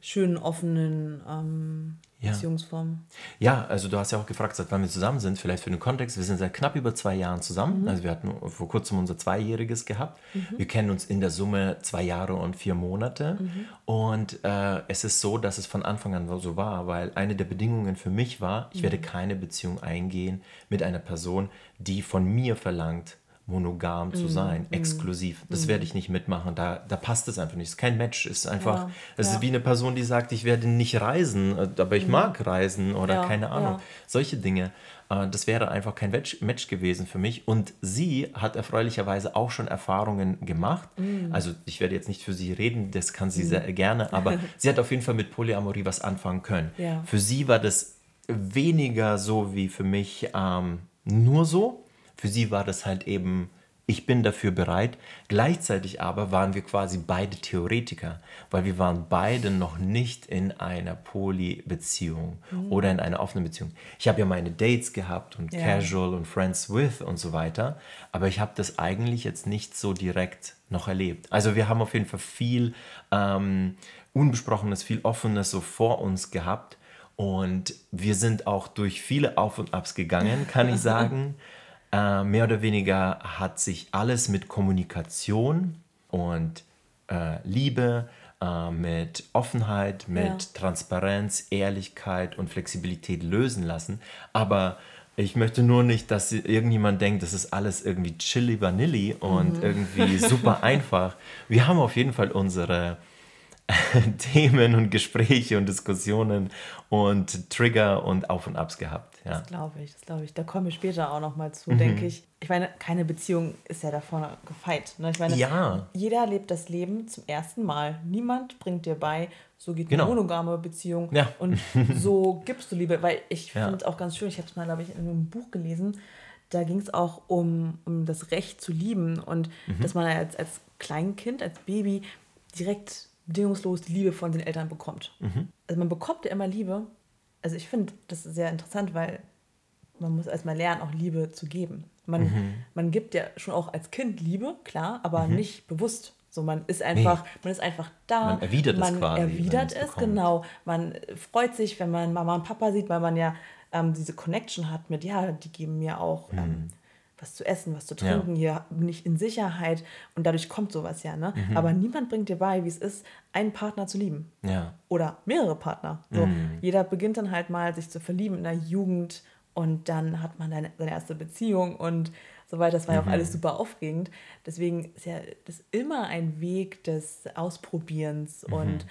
schönen, offenen ähm, Ja. Beziehungsform? Ja, also du hast ja auch gefragt, seit wann wir zusammen sind. Vielleicht für den Kontext, wir sind seit knapp über zwei Jahren zusammen. Also wir hatten vor kurzem unser Zweijähriges gehabt. Wir kennen uns in der Summe zwei Jahre und vier Monate. Und äh, es ist so, dass es von Anfang an so war, weil eine der Bedingungen für mich war, ich werde keine Beziehung eingehen mit einer Person, die von mir verlangt, monogam zu sein, exklusiv. Das werde ich nicht mitmachen. Da, da passt es einfach nicht. Es ist kein Match. Es ist einfach, es ja. ist wie eine Person, die sagt, ich werde nicht reisen, äh, aber ich mag reisen oder Ja, keine Ahnung. Solche Dinge. Äh, Das wäre einfach kein Match, gewesen für mich. Und sie hat erfreulicherweise auch schon Erfahrungen gemacht. Mm. Also ich werde jetzt nicht für sie reden, das kann sie sehr gerne, aber *laughs* sie hat auf jeden Fall mit Polyamorie was anfangen können. Für sie war das weniger so wie für mich ähm, nur so. Für sie war das halt eben, ich bin dafür bereit. Gleichzeitig aber waren wir quasi beide Theoretiker, weil wir waren beide noch nicht in einer Poly-Beziehung oder in einer offenen Beziehung. Ich habe ja meine Dates gehabt und Ja. Casual und Friends with und so weiter, aber ich habe das eigentlich jetzt nicht so direkt noch erlebt. Also wir haben auf jeden Fall viel ähm, Unbesprochenes, viel Offenes so vor uns gehabt. Und wir sind auch durch viele Auf und Abs gegangen, kann ich *laughs* sagen. Äh, mehr oder weniger hat sich alles mit Kommunikation und äh, Liebe, äh, mit Offenheit, mit Ja. Transparenz, Ehrlichkeit und Flexibilität lösen lassen. Aber ich möchte nur nicht, dass irgendjemand denkt, das ist alles irgendwie chili vanilli und irgendwie super *laughs* einfach. Wir haben auf jeden Fall unsere *laughs* Themen und Gespräche und Diskussionen und Trigger und Auf und Abs gehabt. Ja. Das glaube ich, das glaube ich. Da kommen wir später auch noch mal zu, Mhm. denke ich. Ich meine, keine Beziehung ist ja davon gefeit. Ne? Ich meine, Ja. jeder lebt das Leben zum ersten Mal. Niemand bringt dir bei, so geht Genau. eine monogame Beziehung Ja. und *laughs* so gibst du Liebe. Weil ich finde es auch ganz schön, ich habe es mal, glaube ich, in einem Buch gelesen, da ging es auch um, um das Recht zu lieben und Mhm. dass man als, als Kleinkind, als Baby direkt bedingungslos die Liebe von den Eltern bekommt. Mhm. Also man bekommt ja immer Liebe. Also ich finde das sehr interessant, weil man muss erstmal lernen, auch Liebe zu geben. Man, Mhm. man gibt ja schon auch als Kind Liebe, klar, aber nicht bewusst. So, man ist einfach, man ist einfach da. Man erwidert es man quasi, wenn erwidert es es, bekommt. genau. Man freut sich, wenn man Mama und Papa sieht, weil man ja ähm, diese Connection hat mit, ja, die geben mir auch ähm, was zu essen, was zu Mhm. Ja. trinken, hier bin ich in Sicherheit und dadurch kommt sowas ja, ne? Mhm. Aber niemand bringt dir bei, wie es ist, einen Partner zu lieben Ja. oder mehrere Partner. So, Mhm. Jeder beginnt dann halt mal sich zu verlieben in der Jugend und dann hat man dann seine erste Beziehung und so weiter. Das war ja Mhm. auch alles super aufregend. Deswegen ist ja das immer ein Weg des Ausprobierens Mhm. und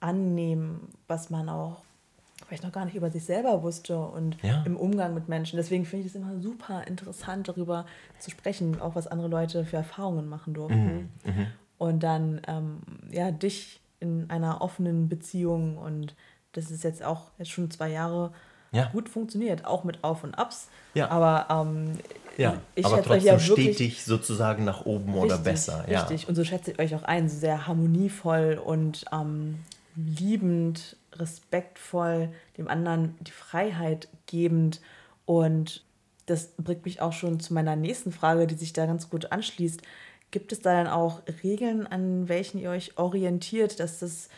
Annehmen, was man auch vielleicht noch gar nicht über sich selber wusste und Ja. im Umgang mit Menschen. Deswegen finde ich es immer super interessant, darüber zu sprechen, auch was andere Leute für Erfahrungen machen durften. Mhm. Und dann, ähm, ja, dich in einer offenen Beziehung und das ist jetzt auch jetzt schon zwei Jahre Ja. gut funktioniert, auch mit Auf und Abs. Ja. Aber ähm, Ja, ich aber schätze euch trotzdem ja wirklich stetig sozusagen nach oben oder richtig, besser. Ja. Richtig. Und so schätze ich euch auch ein, so sehr harmonievoll und ähm, liebend, respektvoll, dem anderen die Freiheit gebend. Und das bringt mich auch schon zu meiner nächsten Frage, die sich da ganz gut anschließt. Gibt es da dann auch Regeln, an welchen ihr euch orientiert, dass das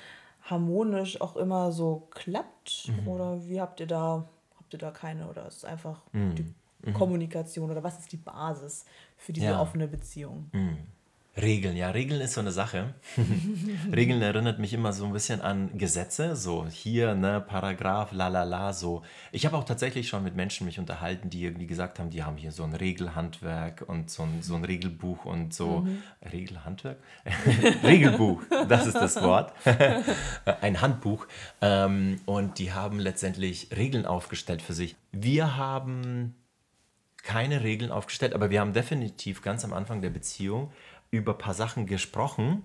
harmonisch auch immer so klappt? Mhm. Oder wie habt ihr da, habt ihr da keine? Oder ist es einfach Mhm. die Kommunikation oder was ist die Basis für diese Ja. offene Beziehung? Regeln, ja, Regeln ist so eine Sache. *laughs* Regeln erinnert mich immer so ein bisschen an Gesetze, so hier, ne, Paragraph, la la la, so. Ich habe auch tatsächlich schon mit Menschen mich unterhalten, die irgendwie gesagt haben, die haben hier so ein Regelhandwerk und so ein, so ein Regelbuch und so. Regelhandwerk? *laughs* Regelbuch, das ist das Wort. *laughs* ein Handbuch. Ähm, und die haben letztendlich Regeln aufgestellt für sich. Wir haben keine Regeln aufgestellt, aber wir haben definitiv ganz am Anfang der Beziehung über ein paar Sachen gesprochen.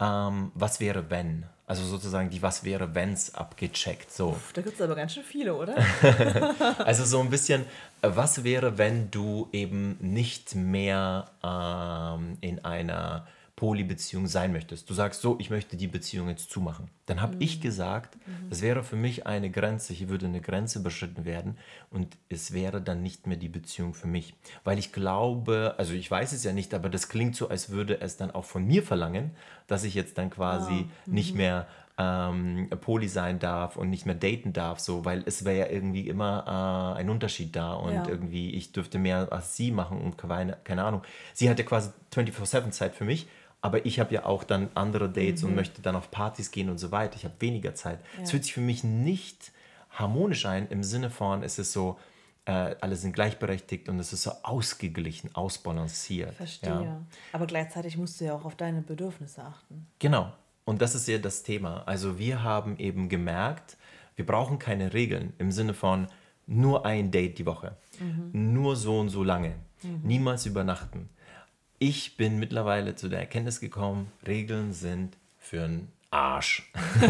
Ähm, was wäre, wenn? Also sozusagen die Was wäre, wenns abgecheckt. So. Da gibt es aber ganz schön viele, oder? *laughs* Also so ein bisschen, äh, was wäre, wenn du eben nicht mehr ähm, in einer Polybeziehung sein möchtest. Du sagst so, ich möchte die Beziehung jetzt zumachen. Dann habe mhm. ich gesagt, mhm. das wäre für mich eine Grenze, hier würde eine Grenze überschritten werden und es wäre dann nicht mehr die Beziehung für mich. Weil ich glaube, also ich weiß es ja nicht, aber das klingt so, als würde es dann auch von mir verlangen, dass ich jetzt dann quasi oh. nicht mehr ähm, poly sein darf und nicht mehr daten darf, so, weil es wäre ja irgendwie immer äh, ein Unterschied da und ja. irgendwie ich dürfte mehr als sie machen und keine, keine Ahnung. Sie hatte quasi 24-7 Zeit für mich aber ich habe ja auch dann andere Dates mhm. und möchte dann auf Partys gehen und so weiter. Ich habe weniger Zeit. Es ja. fühlt sich für mich nicht harmonisch ein im Sinne von, es ist so, äh, alle sind gleichberechtigt und es ist so ausgeglichen, ausbalanciert. Verstehe. Ja. Aber gleichzeitig musst du ja auch auf deine Bedürfnisse achten. Genau. Und das ist ja das Thema. Also wir haben eben gemerkt, wir brauchen keine Regeln im Sinne von nur ein Date die Woche, mhm. nur so und so lange, mhm. niemals übernachten ich bin mittlerweile zu der Erkenntnis gekommen, Regeln sind für einen Arsch. *laughs*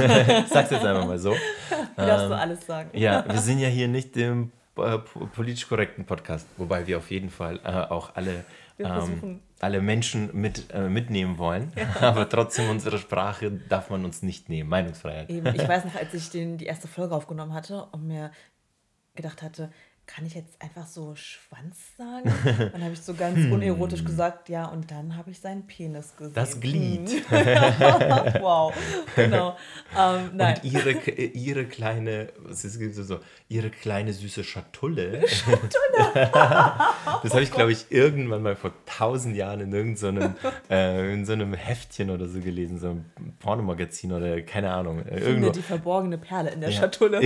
sag's jetzt einfach mal so. *laughs* Darfst ähm, du alles sagen. ja, *laughs* wir sind ja hier nicht im äh, politisch korrekten Podcast, wobei wir auf jeden Fall äh, auch alle, ähm, alle Menschen mit, äh, mitnehmen wollen. Aber trotzdem, unsere Sprache darf man uns nicht nehmen. Meinungsfreiheit. Eben. Ich weiß noch, als ich den, die erste Folge aufgenommen hatte und mir gedacht hatte, kann ich jetzt einfach so Schwanz sagen? *laughs* Dann habe ich so ganz hm. unerotisch gesagt, ja, und dann habe ich seinen Penis gesehen. Das Glied. *laughs* wow, genau. Ähm, nein. Und ihre, ihre kleine, was ist so, ihre kleine süße Schatulle. *laughs* Schatulle. das habe ich, glaube ich, irgendwann mal vor tausend Jahren in irgendeinem so äh, in so einem Heftchen oder so gelesen, so einem Pornomagazin oder keine Ahnung. Äh, irgendwo. die verborgene Perle in der ja. Schatulle.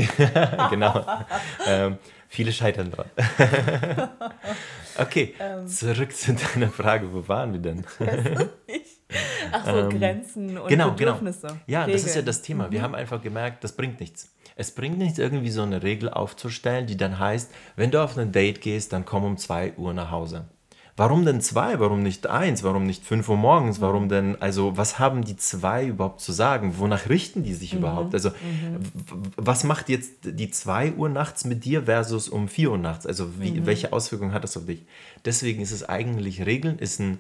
genau. Ähm, Viele scheitern dran. *laughs* okay, ähm, zurück zu deiner Frage. Wo waren wir denn? Ach so, ähm, Grenzen und genau, genau. Bedürfnisse. Genau. Ja, Regeln. das ist ja das Thema. Mhm. Wir haben einfach gemerkt, das bringt nichts. Es bringt nichts, irgendwie so eine Regel aufzustellen, die dann heißt, wenn du auf ein Date gehst, dann komm um 2 Uhr nach Hause. Warum denn zwei? Warum nicht eins? Warum nicht fünf Uhr morgens? Warum denn, also was haben die zwei überhaupt zu sagen? Wonach richten die sich mhm. überhaupt? Also mhm. was macht jetzt die zwei Uhr nachts mit dir versus um vier Uhr nachts? Also wie, mhm. welche Auswirkungen hat das auf dich? Deswegen ist es eigentlich, Regeln ist ein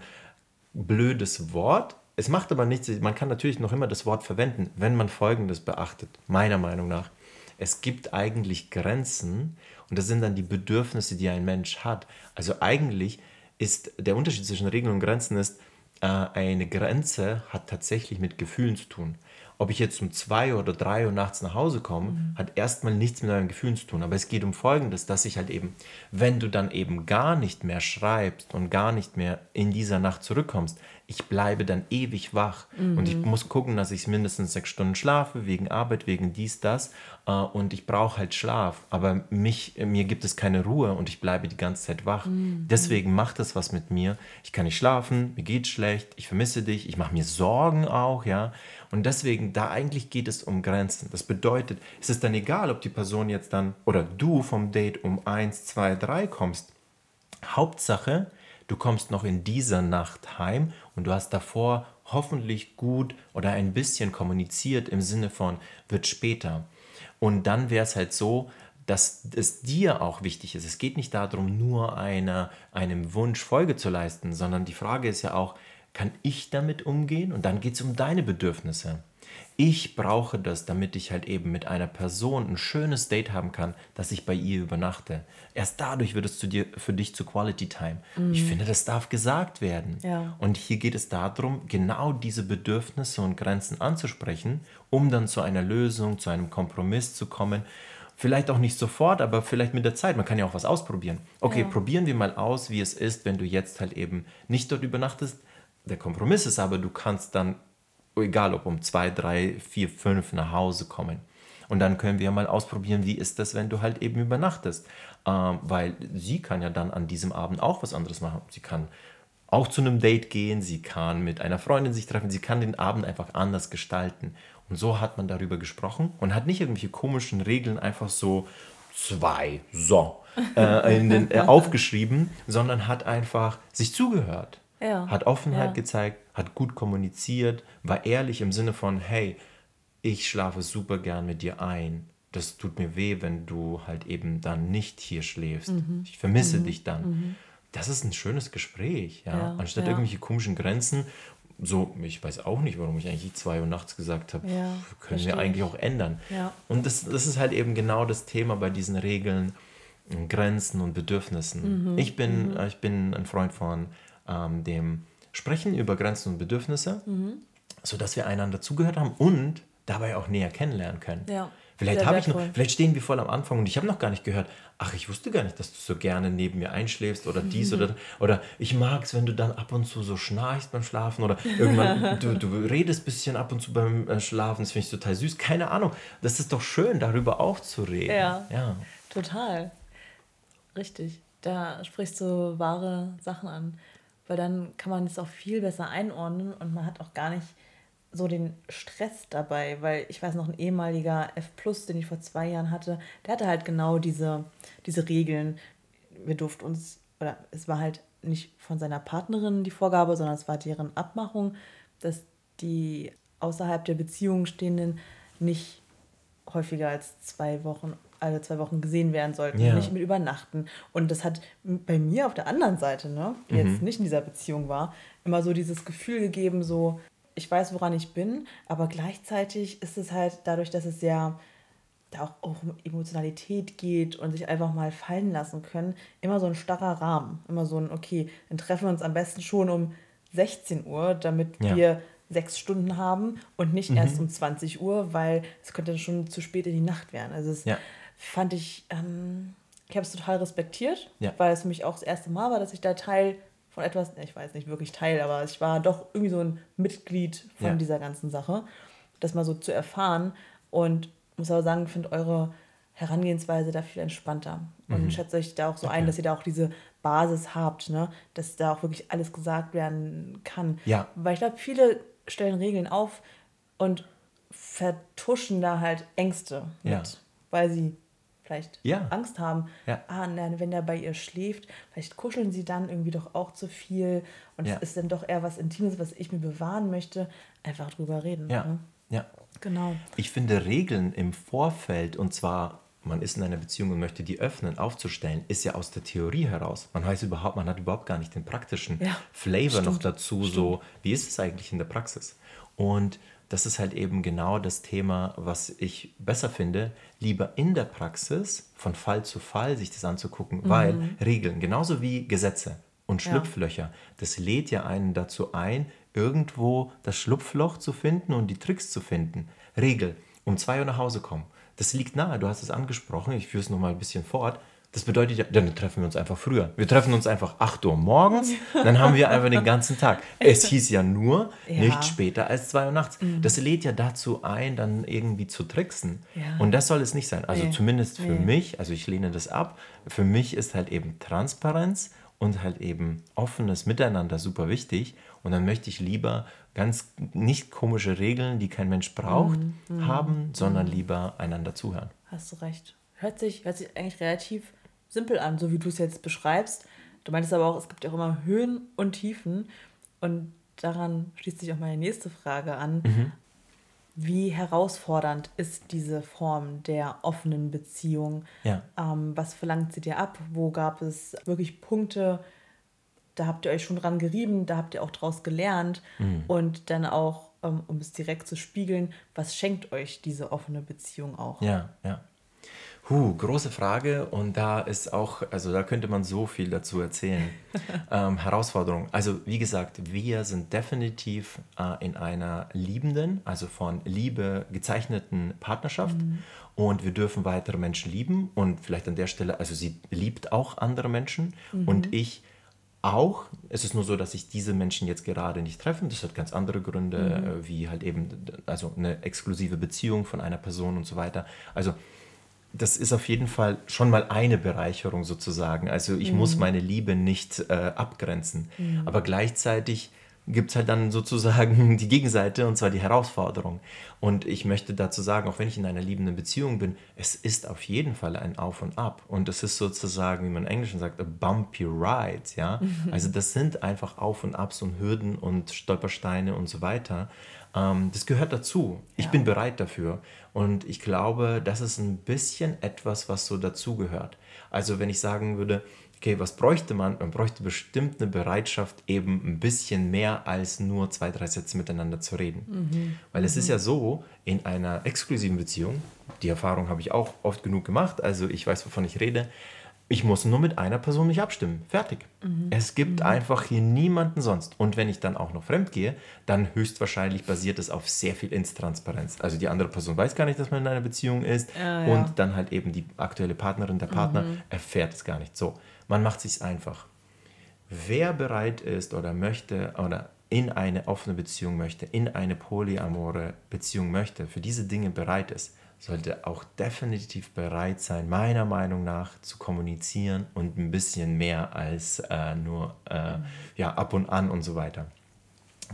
blödes Wort. Es macht aber nichts, man kann natürlich noch immer das Wort verwenden, wenn man Folgendes beachtet, meiner Meinung nach. Es gibt eigentlich Grenzen und das sind dann die Bedürfnisse, die ein Mensch hat. Also eigentlich ist der Unterschied zwischen Regeln und Grenzen ist, äh, eine Grenze hat tatsächlich mit Gefühlen zu tun. Ob ich jetzt um zwei oder drei Uhr nachts nach Hause komme, mhm. hat erstmal nichts mit euren Gefühlen zu tun. Aber es geht um Folgendes, dass ich halt eben, wenn du dann eben gar nicht mehr schreibst und gar nicht mehr in dieser Nacht zurückkommst, ich bleibe dann ewig wach. Mhm. Und ich mhm. muss gucken, dass ich mindestens sechs Stunden schlafe, wegen Arbeit, wegen dies, das. Äh, und ich brauche halt Schlaf. Aber mich, mir gibt es keine Ruhe und ich bleibe die ganze Zeit wach. Mhm. Deswegen macht das was mit mir. Ich kann nicht schlafen, mir geht schlecht, ich vermisse dich, ich mache mir Sorgen auch, ja. Und deswegen, da eigentlich geht es um Grenzen. Das bedeutet, es ist dann egal, ob die Person jetzt dann oder du vom Date um eins, zwei, drei kommst. Hauptsache, du kommst noch in dieser Nacht heim und du hast davor hoffentlich gut oder ein bisschen kommuniziert im Sinne von wird später. Und dann wäre es halt so, dass es dir auch wichtig ist. Es geht nicht darum, nur einer, einem Wunsch Folge zu leisten, sondern die Frage ist ja auch, kann ich damit umgehen? Und dann geht es um deine Bedürfnisse. Ich brauche das, damit ich halt eben mit einer Person ein schönes Date haben kann, dass ich bei ihr übernachte. Erst dadurch wird es zu dir, für dich zu Quality Time. Mhm. Ich finde, das darf gesagt werden. Ja. Und hier geht es darum, genau diese Bedürfnisse und Grenzen anzusprechen, um dann zu einer Lösung, zu einem Kompromiss zu kommen. Vielleicht auch nicht sofort, aber vielleicht mit der Zeit. Man kann ja auch was ausprobieren. Okay, ja. probieren wir mal aus, wie es ist, wenn du jetzt halt eben nicht dort übernachtest. Der Kompromiss ist aber, du kannst dann egal ob um zwei, drei, vier, fünf nach Hause kommen. Und dann können wir mal ausprobieren, wie ist das, wenn du halt eben übernachtest. Ähm, weil sie kann ja dann an diesem Abend auch was anderes machen. Sie kann auch zu einem Date gehen, sie kann mit einer Freundin sich treffen, sie kann den Abend einfach anders gestalten. Und so hat man darüber gesprochen und hat nicht irgendwelche komischen Regeln einfach so zwei, so, äh, in den, äh, *laughs* aufgeschrieben, sondern hat einfach sich zugehört. Ja. Hat Offenheit ja. gezeigt, hat gut kommuniziert, war ehrlich im Sinne von, hey, ich schlafe super gern mit dir ein. Das tut mir weh, wenn du halt eben dann nicht hier schläfst. Mhm. Ich vermisse mhm. dich dann. Mhm. Das ist ein schönes Gespräch, ja. ja Anstatt irgendwelche komischen Grenzen, so, ich weiß auch nicht, warum ich eigentlich zwei Uhr nachts gesagt habe, können wir eigentlich ich. auch ändern. Und das, das ist halt eben genau das Thema bei diesen Regeln, Grenzen und Bedürfnissen. Mhm, Ich, bin, äh, ich bin ein Freund von ähm, dem Sprechen über Grenzen und Bedürfnisse, Mhm. sodass wir einander zugehört haben und dabei auch näher kennenlernen können. Ja, Vielleicht, habe ich noch, vielleicht stehen wir voll am Anfang und ich habe noch gar nicht gehört, ach, ich wusste gar nicht, dass du so gerne neben mir einschläfst oder dies oder oder ich mag es, wenn du dann ab und zu so schnarchst beim Schlafen oder irgendwann, *laughs* du, du redest ein bisschen ab und zu beim äh, Schlafen, das finde ich total süß. Keine Ahnung, das ist doch schön, darüber auch zu reden. Ja. ja. Total. Richtig. Da sprichst du wahre Sachen an. Weil dann kann man es auch viel besser einordnen und man hat auch gar nicht so den Stress dabei. Weil ich weiß noch, ein ehemaliger F, den ich vor zwei Jahren hatte, der hatte halt genau diese, diese Regeln. Wir durften uns, oder es war halt nicht von seiner Partnerin die Vorgabe, sondern es war deren Abmachung, dass die außerhalb der Beziehung stehenden nicht häufiger als zwei Wochen, alle zwei Wochen gesehen werden sollten, Ja. nicht mit übernachten. Und das hat bei mir auf der anderen Seite, ne, die jetzt nicht in dieser Beziehung war, immer so dieses Gefühl gegeben, so, ich weiß, woran ich bin, aber gleichzeitig ist es halt dadurch, dass es ja da auch, auch um Emotionalität geht und sich einfach mal fallen lassen können, immer so ein starrer Rahmen. Immer so ein, okay, dann treffen wir uns am besten schon um 16 Uhr, damit Ja. wir sechs Stunden haben und nicht erst um 20 Uhr, weil es könnte schon zu spät in die Nacht werden. Also das Ja. Fand ich, ähm, ich habe es total respektiert, Ja. weil es für mich auch das erste Mal war, dass ich da Teil von etwas, ich weiß nicht wirklich Teil, aber ich war doch irgendwie so ein Mitglied von Ja. dieser ganzen Sache, das mal so zu erfahren und muss aber sagen, ich finde eure Herangehensweise da viel entspannter und Mhm. schätze euch da auch so ein, dass ihr da auch diese Basis habt, ne? dass da auch wirklich alles gesagt werden kann. Ja. Weil ich glaube, viele stellen Regeln auf und vertuschen da halt Ängste mit, Ja. weil sie vielleicht Ja. Angst haben. Ja. Ah, na, wenn der bei ihr schläft, vielleicht kuscheln sie dann irgendwie doch auch zu viel und Ja. es ist dann doch eher was Intimes, was ich mir bewahren möchte. Einfach drüber reden. Ja. Ne? ja. Genau. Ich finde Regeln im Vorfeld, und zwar, man ist in einer Beziehung und möchte die öffnen, aufzustellen, ist ja aus der Theorie heraus. Man weiß überhaupt, man hat überhaupt gar nicht den praktischen Ja, Flavor noch stimmt, dazu, so, wie ist es eigentlich in der Praxis? Und das ist halt eben genau das Thema, was ich besser finde, lieber in der Praxis von Fall zu Fall sich das anzugucken, weil Regeln, genauso wie Gesetze und Ja. Schlupflöcher, das lädt ja einen dazu ein, irgendwo das Schlupfloch zu finden und die Tricks zu finden. Regel, um zwei Uhr nach Hause kommen. Das liegt nahe, du hast es angesprochen, ich führe es nochmal ein bisschen fort. Das bedeutet ja, dann treffen wir uns einfach früher. Wir treffen uns einfach 8 Uhr morgens, dann haben wir einfach den ganzen Tag. *laughs* Es hieß ja nur, Ja. nicht später als 2 Uhr nachts. Das lädt ja dazu ein, dann irgendwie zu tricksen. Ja. Und das soll es nicht sein. Also Nee. zumindest für Nee. mich, also ich lehne das ab, für mich ist halt eben Transparenz und halt eben offenes Miteinander super wichtig. Und dann möchte ich lieber ganz nicht komische Regeln, die kein Mensch braucht, Mhm. haben, sondern lieber einander zuhören. Hast du recht. Hört sich, hört sich eigentlich relativ simpel an, so wie du es jetzt beschreibst. Du meintest aber auch, es gibt ja auch immer Höhen und Tiefen. Und daran schließt sich auch meine nächste Frage an. Wie herausfordernd ist diese Form der offenen Beziehung? Ja. Ähm, was verlangt sie dir ab? Wo gab es wirklich Punkte, da habt ihr euch schon dran gerieben, da habt ihr auch draus gelernt Mhm. und dann auch, ähm, um es direkt zu spiegeln, was schenkt euch diese offene Beziehung auch? Ja, ja. Huh, große Frage und da ist auch, also da könnte man so viel dazu erzählen. *laughs* ähm, Herausforderung. Also wie gesagt, wir sind definitiv äh, in einer liebenden, also von Liebe gezeichneten Partnerschaft und wir dürfen weitere Menschen lieben und vielleicht an der Stelle, also sie liebt auch andere Menschen und ich auch. Es ist nur so, dass sich diese Menschen jetzt gerade nicht treffen. Das hat ganz andere Gründe, äh, wie halt eben, also eine exklusive Beziehung von einer Person und so weiter. Also das ist auf jeden Fall schon mal eine Bereicherung sozusagen. Also ich muss meine Liebe nicht äh, abgrenzen. Aber gleichzeitig gibt es halt dann sozusagen *laughs* die Gegenseite und zwar die Herausforderung. Und ich möchte dazu sagen, auch wenn ich in einer liebenden Beziehung bin, es ist auf jeden Fall ein Auf und Ab. Und es ist sozusagen, wie man im Englischen sagt, a bumpy ride. Ja? Also das sind einfach Auf und Abs und Hürden und Stolpersteine und so weiter. Ähm, das gehört dazu. Ich Ja. bin bereit dafür. Und ich glaube, das ist ein bisschen etwas, was so dazugehört. Also wenn ich sagen würde, okay, was bräuchte man? Man bräuchte bestimmt eine Bereitschaft, eben ein bisschen mehr als nur zwei, drei Sätze miteinander zu reden. Mhm. Weil es ist ja so, in einer exklusiven Beziehung, die Erfahrung habe ich auch oft genug gemacht, also ich weiß, wovon ich rede, ich muss nur mit einer Person mich abstimmen. Fertig. Es gibt einfach hier niemanden sonst. Und wenn ich dann auch noch fremd gehe, dann höchstwahrscheinlich basiert es auf sehr viel Intransparenz. Also die andere Person weiß gar nicht, dass man in einer Beziehung ist. Ja, ja. und dann halt eben die aktuelle Partnerin, der Partner erfährt es gar nicht. So, man macht sich einfach. Wer bereit ist oder möchte oder in eine offene Beziehung möchte, in eine polyamore Beziehung möchte, für diese Dinge bereit ist, sollte auch definitiv bereit sein, meiner Meinung nach zu kommunizieren und ein bisschen mehr als äh, nur äh, ja, ab und an und so weiter.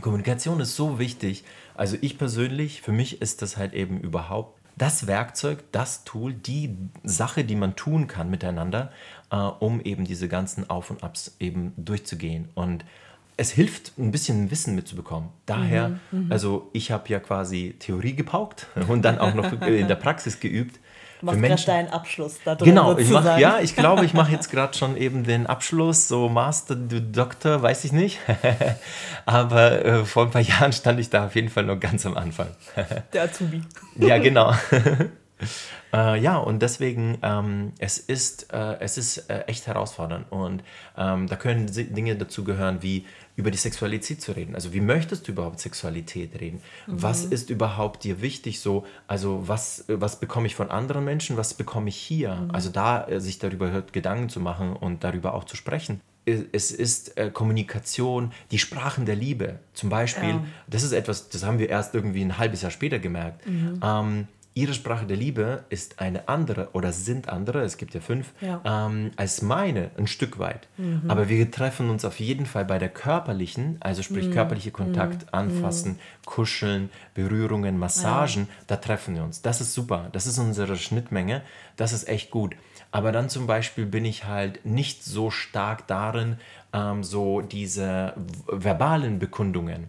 Kommunikation ist so wichtig. Also ich persönlich, für mich ist das halt eben überhaupt das Werkzeug, das Tool, die Sache, die man tun kann miteinander, äh, um eben diese ganzen Auf und Abs eben durchzugehen. Und es hilft, ein bisschen Wissen mitzubekommen. Daher, also ich habe ja quasi Theorie gepaukt *laughs* und dann auch noch in der Praxis geübt. Du machst gerade deinen Abschluss da drin. Genau, ich mach, ja, ich glaube, ich mache jetzt gerade schon eben den Abschluss, so Master, Doktor, weiß ich nicht. *laughs* Aber äh, vor ein paar Jahren stand ich da auf jeden Fall noch ganz am Anfang. *laughs* Der Azubi. ja, genau. äh, ja, und deswegen, ähm, es ist, äh, es ist äh, echt herausfordernd. Und ähm, da können Dinge dazu gehören, wie über die Sexualität zu reden. Also wie möchtest du überhaupt Sexualität reden? Was ist überhaupt dir wichtig so? Also was, was bekomme ich von anderen Menschen? Was bekomme ich hier? Also da äh, sich darüber hört, Gedanken zu machen und darüber auch zu sprechen. Es ist äh, Kommunikation, die Sprachen der Liebe. Zum Beispiel, Ja. das ist etwas, das haben wir erst irgendwie ein halbes Jahr später gemerkt. Ähm, ihre Sprache der Liebe ist eine andere oder sind andere, es gibt ja fünf, Ja. ähm, als meine, ein Stück weit. Aber wir treffen uns auf jeden Fall bei der körperlichen, also sprich körperliche Kontakt, anfassen, kuscheln, Berührungen, Massagen, da treffen wir uns. Das ist super, das ist unsere Schnittmenge, das ist echt gut. Aber dann zum Beispiel bin ich halt nicht so stark darin, ähm, so diese verbalen Bekundungen.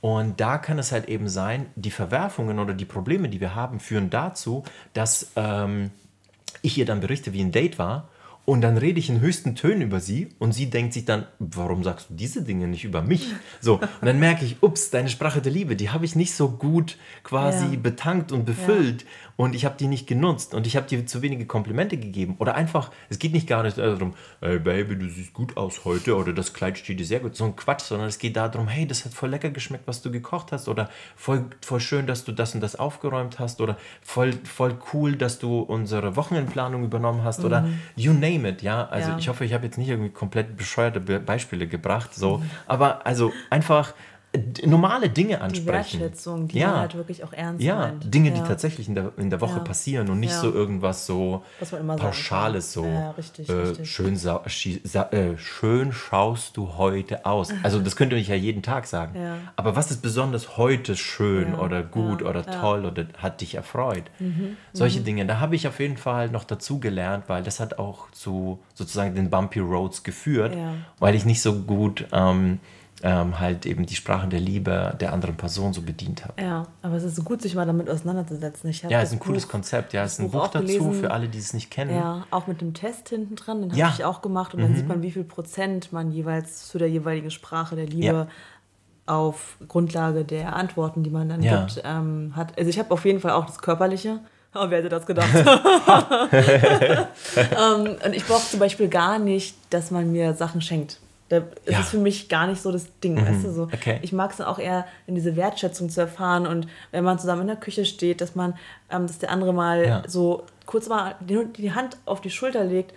Und da kann es halt eben sein, die Verwerfungen oder die Probleme, die wir haben, führen dazu, dass ähm, ich ihr dann berichte, wie ein Date war. Und dann rede ich in höchsten Tönen über sie und sie denkt sich dann, warum sagst du diese Dinge nicht über mich? *laughs* So, und dann merke ich, ups, deine Sprache der Liebe, die habe ich nicht so gut quasi Ja. betankt und befüllt und ich habe die nicht genutzt. Und ich habe dir zu wenige Komplimente gegeben. Oder einfach, es geht nicht gar nicht darum, hey Baby, du siehst gut aus heute oder das Kleid steht dir sehr gut, so ein Quatsch, sondern es geht darum, hey, das hat voll lecker geschmeckt, was du gekocht hast. Oder voll, voll schön, dass du das und das aufgeräumt hast. Oder voll, voll cool, dass du unsere Wochenendplanung übernommen hast. Oder you name it, ja. Also Ja. ich hoffe, ich habe jetzt nicht irgendwie komplett bescheuerte Be Beispiele gebracht, so, aber also einfach normale Dinge Die ansprechen. Wertschätzung, die Ja. man halt wirklich auch ernst Ja, meint. Dinge, die Ja. tatsächlich in der, in der Woche Ja. passieren und nicht so irgendwas so Pauschales, so richtig, äh, richtig. Schön, äh, schön schaust du heute aus. Also das könnte ich ja jeden Tag sagen. Aber was ist besonders heute schön oder gut oder. Mhm, toll oder hat dich erfreut? Solche Dinge, da habe ich auf jeden Fall noch dazu gelernt, weil das hat auch zu sozusagen den Bumpy Roads geführt, weil ich nicht so gut ähm, ähm, halt eben die Sprachen der Liebe der anderen Person so bedient habe. Ja, aber es ist so gut, sich mal damit auseinanderzusetzen. Ja, das ist ein cooles Buch- Konzept. Ja, das ist ein Buch dazu gelesen. für alle, die es nicht kennen. Ja, auch mit dem Test hinten dran, den habe Ja. Mhm. ich auch gemacht. Und dann sieht man, wie viel Prozent man jeweils zu der jeweiligen Sprache der Liebe Ja. auf Grundlage der Antworten, die man dann Ja. gibt, ähm, hat. Also ich habe auf jeden Fall auch das Körperliche. Oh, wer hätte das gedacht? *laughs* *laughs* ähm, und ich brauche zum Beispiel gar nicht, dass man mir Sachen schenkt. Da ist Ja. es für mich gar nicht so das Ding, weißt du? So. Okay. Ich mag es dann auch eher, in diese Wertschätzung zu erfahren und wenn man zusammen in der Küche steht, dass man, ähm, dass der andere mal Ja. so kurz mal die, die Hand auf die Schulter legt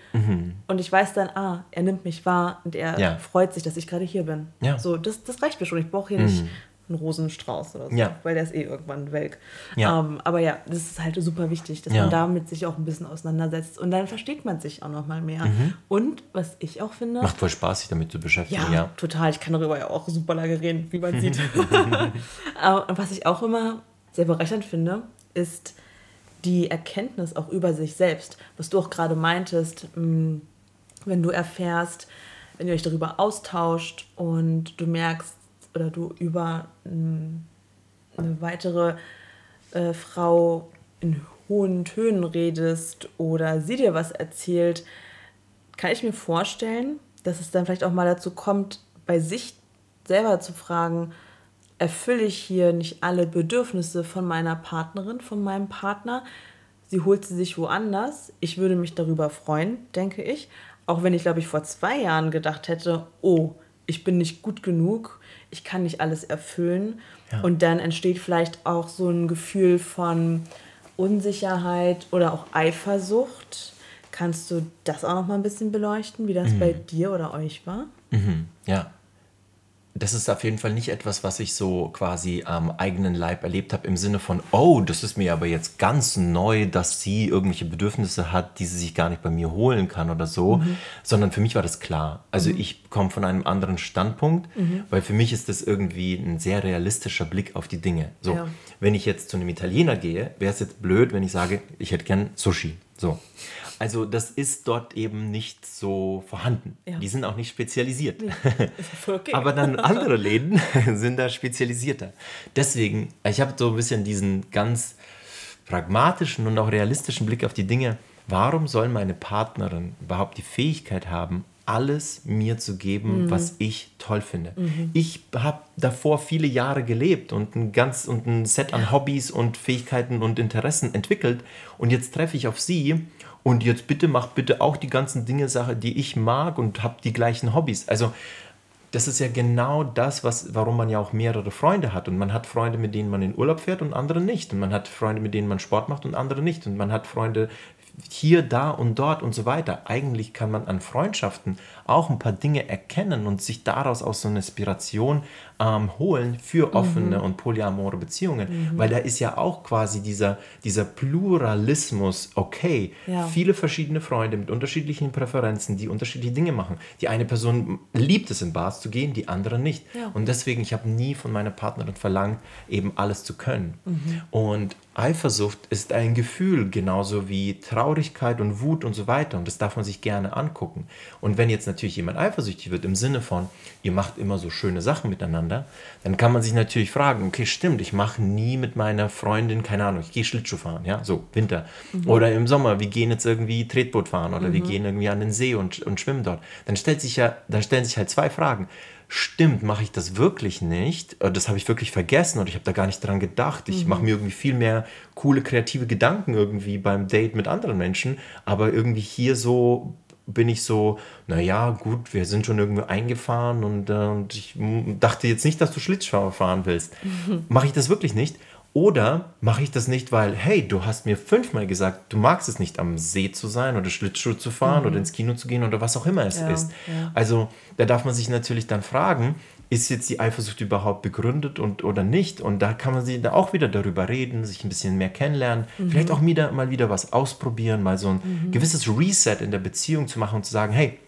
und ich weiß dann, ah, er nimmt mich wahr und er Mhm. Ja. freut sich, dass ich gerade hier bin. Mhm. So, das, das reicht mir schon. Ich brauche hier nicht einen Rosenstrauß oder so, Ja. weil der ist eh irgendwann welk. Ja. Ähm, aber ja, das ist halt super wichtig, dass Ja. man damit sich auch ein bisschen auseinandersetzt und dann versteht man sich auch noch mal mehr. Und was ich auch finde, Mhm. Macht voll Spaß, sich damit zu beschäftigen. ja, total. Ich kann darüber ja auch super lange reden, wie man sieht. *laughs* *laughs* Und was ich auch immer sehr bereichernd finde, ist die Erkenntnis auch über sich selbst. Was du auch gerade meintest, mh, wenn du erfährst, wenn ihr euch darüber austauscht und du merkst oder du über mh, eine weitere äh, Frau in hohen Tönen redest oder sie dir was erzählt, kann ich mir vorstellen, dass es dann vielleicht auch mal dazu kommt, bei sich selber zu fragen, erfülle ich hier nicht alle Bedürfnisse von meiner Partnerin, von meinem Partner? Sie holt sie sich woanders. Ich würde mich darüber freuen, denke ich. Auch wenn ich, glaube ich, vor zwei Jahren gedacht hätte, oh, ich bin nicht gut genug, ich kann nicht alles erfüllen. Ja. Und dann entsteht vielleicht auch so ein Gefühl von Unsicherheit oder auch Eifersucht. Kannst du das auch noch mal ein bisschen beleuchten, wie das mhm. bei dir oder euch war? Mhm. Ja, das ist auf jeden Fall nicht etwas, was ich so quasi am eigenen Leib erlebt habe, im Sinne von, oh, das ist mir aber jetzt ganz neu, dass sie irgendwelche Bedürfnisse hat, die sie sich gar nicht bei mir holen kann oder so, mhm. sondern für mich war das klar. Also mhm. ich komme von einem anderen Standpunkt, mhm. weil für mich ist das irgendwie ein sehr realistischer Blick auf die Dinge. So, ja. wenn ich jetzt zu einem Italiener gehe, wäre es jetzt blöd, wenn ich sage, ich hätte gern Sushi. So. Also das ist dort eben nicht so vorhanden. Ja. Die sind auch nicht spezialisiert. Nee, *laughs* okay. Aber dann *laughs* andere Läden *laughs* sind da spezialisierter. Deswegen, ich habe so ein bisschen diesen ganz pragmatischen und auch realistischen Blick auf die Dinge. Warum soll meine Partnerin überhaupt die Fähigkeit haben, alles mir zu geben, mhm. was ich toll finde. Mhm. Ich habe davor viele Jahre gelebt und ein ganz und ein Set an Hobbys und Fähigkeiten und Interessen entwickelt und jetzt treffe ich auf sie und jetzt bitte mach bitte auch die ganzen Dinge, Sache, die ich mag und habe die gleichen Hobbys. Also das ist ja genau das, was, warum man ja auch mehrere Freunde hat. Und man hat Freunde, mit denen man in Urlaub fährt und andere nicht. Und man hat Freunde, mit denen man Sport macht und andere nicht. Und man hat Freunde hier, da und dort und so weiter. Eigentlich kann man an Freundschaften auch ein paar Dinge erkennen und sich daraus auch so eine Inspiration ähm, holen für offene mhm. und polyamore Beziehungen. Mhm. Weil da ist ja auch quasi dieser, dieser Pluralismus okay. Ja. Viele verschiedene Freunde mit unterschiedlichen Präferenzen, die unterschiedliche Dinge machen. Die eine Person liebt es, in Bars zu gehen, die andere nicht. Ja. Und deswegen, ich habe nie von meiner Partnerin verlangt, eben alles zu können. Mhm. Und Eifersucht ist ein Gefühl, genauso wie Traurigkeit und Wut und so weiter. Und das darf man sich gerne angucken. Und wenn jetzt natürlich jemand eifersüchtig wird, im Sinne von, ihr macht immer so schöne Sachen miteinander, dann kann man sich natürlich fragen, okay, stimmt, ich mache nie mit meiner Freundin, keine Ahnung, ich gehe Schlittschuh fahren, ja, so, Winter. Mhm. Oder im Sommer, wir gehen jetzt irgendwie Tretboot fahren oder mhm. wir gehen irgendwie an den See und, und schwimmen dort. Dann stellt sich ja, da stellen sich halt zwei Fragen stimmt, mache ich das wirklich nicht? Äh, das habe ich wirklich vergessen oder ich habe da gar nicht dran gedacht. Ich mhm. mache mir irgendwie viel mehr coole kreative Gedanken irgendwie beim Date mit anderen Menschen, aber irgendwie hier so bin ich so, naja, gut, wir sind schon irgendwie eingefahren und, äh, und ich dachte jetzt nicht, dass du Schlittschuh fahren willst. *laughs* Mache ich das wirklich nicht? Oder mache ich das nicht, weil, hey, du hast mir fünfmal gesagt, du magst es nicht, am See zu sein oder Schlittschuh zu fahren mhm. oder ins Kino zu gehen oder was auch immer es ja, ist. Ja. Also da darf man sich natürlich dann fragen, ist jetzt die Eifersucht überhaupt begründet und, oder nicht? Und da kann man sich da auch wieder darüber reden, sich ein bisschen mehr kennenlernen, mhm. vielleicht auch wieder, mal wieder was ausprobieren, mal so ein mhm. gewisses Reset in der Beziehung zu machen und zu sagen, hey,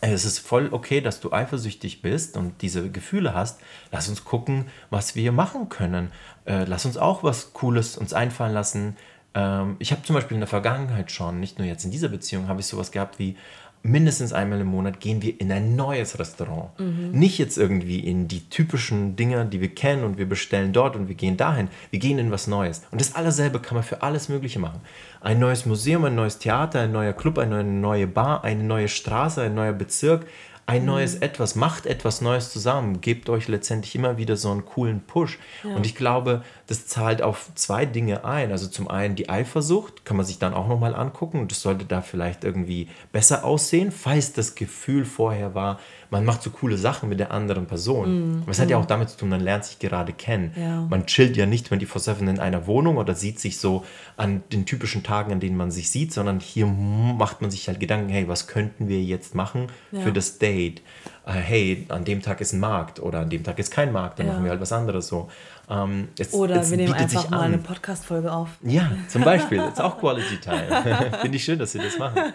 es ist voll okay, dass du eifersüchtig bist und diese Gefühle hast. Lass uns gucken, was wir machen können. Äh, lass uns auch was Cooles uns einfallen lassen. Ähm, ich habe zum Beispiel in der Vergangenheit schon, nicht nur jetzt in dieser Beziehung, habe ich sowas gehabt wie, mindestens einmal im Monat gehen wir in ein neues Restaurant. Mhm. Nicht jetzt irgendwie in die typischen Dinge, die wir kennen und wir bestellen dort und wir gehen dahin. Wir gehen in was Neues. Und das allerselbe kann man für alles Mögliche machen. Ein neues Museum, ein neues Theater, ein neuer Club, eine neue Bar, eine neue Straße, ein neuer Bezirk, ein neues mhm. Etwas, macht etwas Neues zusammen, gebt euch letztendlich immer wieder so einen coolen Push. Ja. Und ich glaube, das zahlt auf zwei Dinge ein. Also zum einen die Eifersucht, kann man sich dann auch nochmal angucken und das sollte da vielleicht irgendwie besser aussehen, falls das Gefühl vorher war, man macht so coole Sachen mit der anderen Person. Mm. Aber es hat ja mhm. auch damit zu tun, man lernt sich gerade kennen. Ja. Man chillt ja nicht 24-7 in einer Wohnung oder sieht sich so an den typischen Tagen, an denen man sich sieht, sondern hier macht man sich halt Gedanken, hey, was könnten wir jetzt machen ja. für das Date? Uh, hey, an dem Tag ist ein Markt oder an dem Tag ist kein Markt, dann ja. machen wir halt was anderes so. Um, es, oder wir nehmen einfach mal eine Podcast-Folge auf. Ja, zum Beispiel. *laughs* Das ist auch Quality Time. *laughs* Finde ich schön, dass Sie das machen.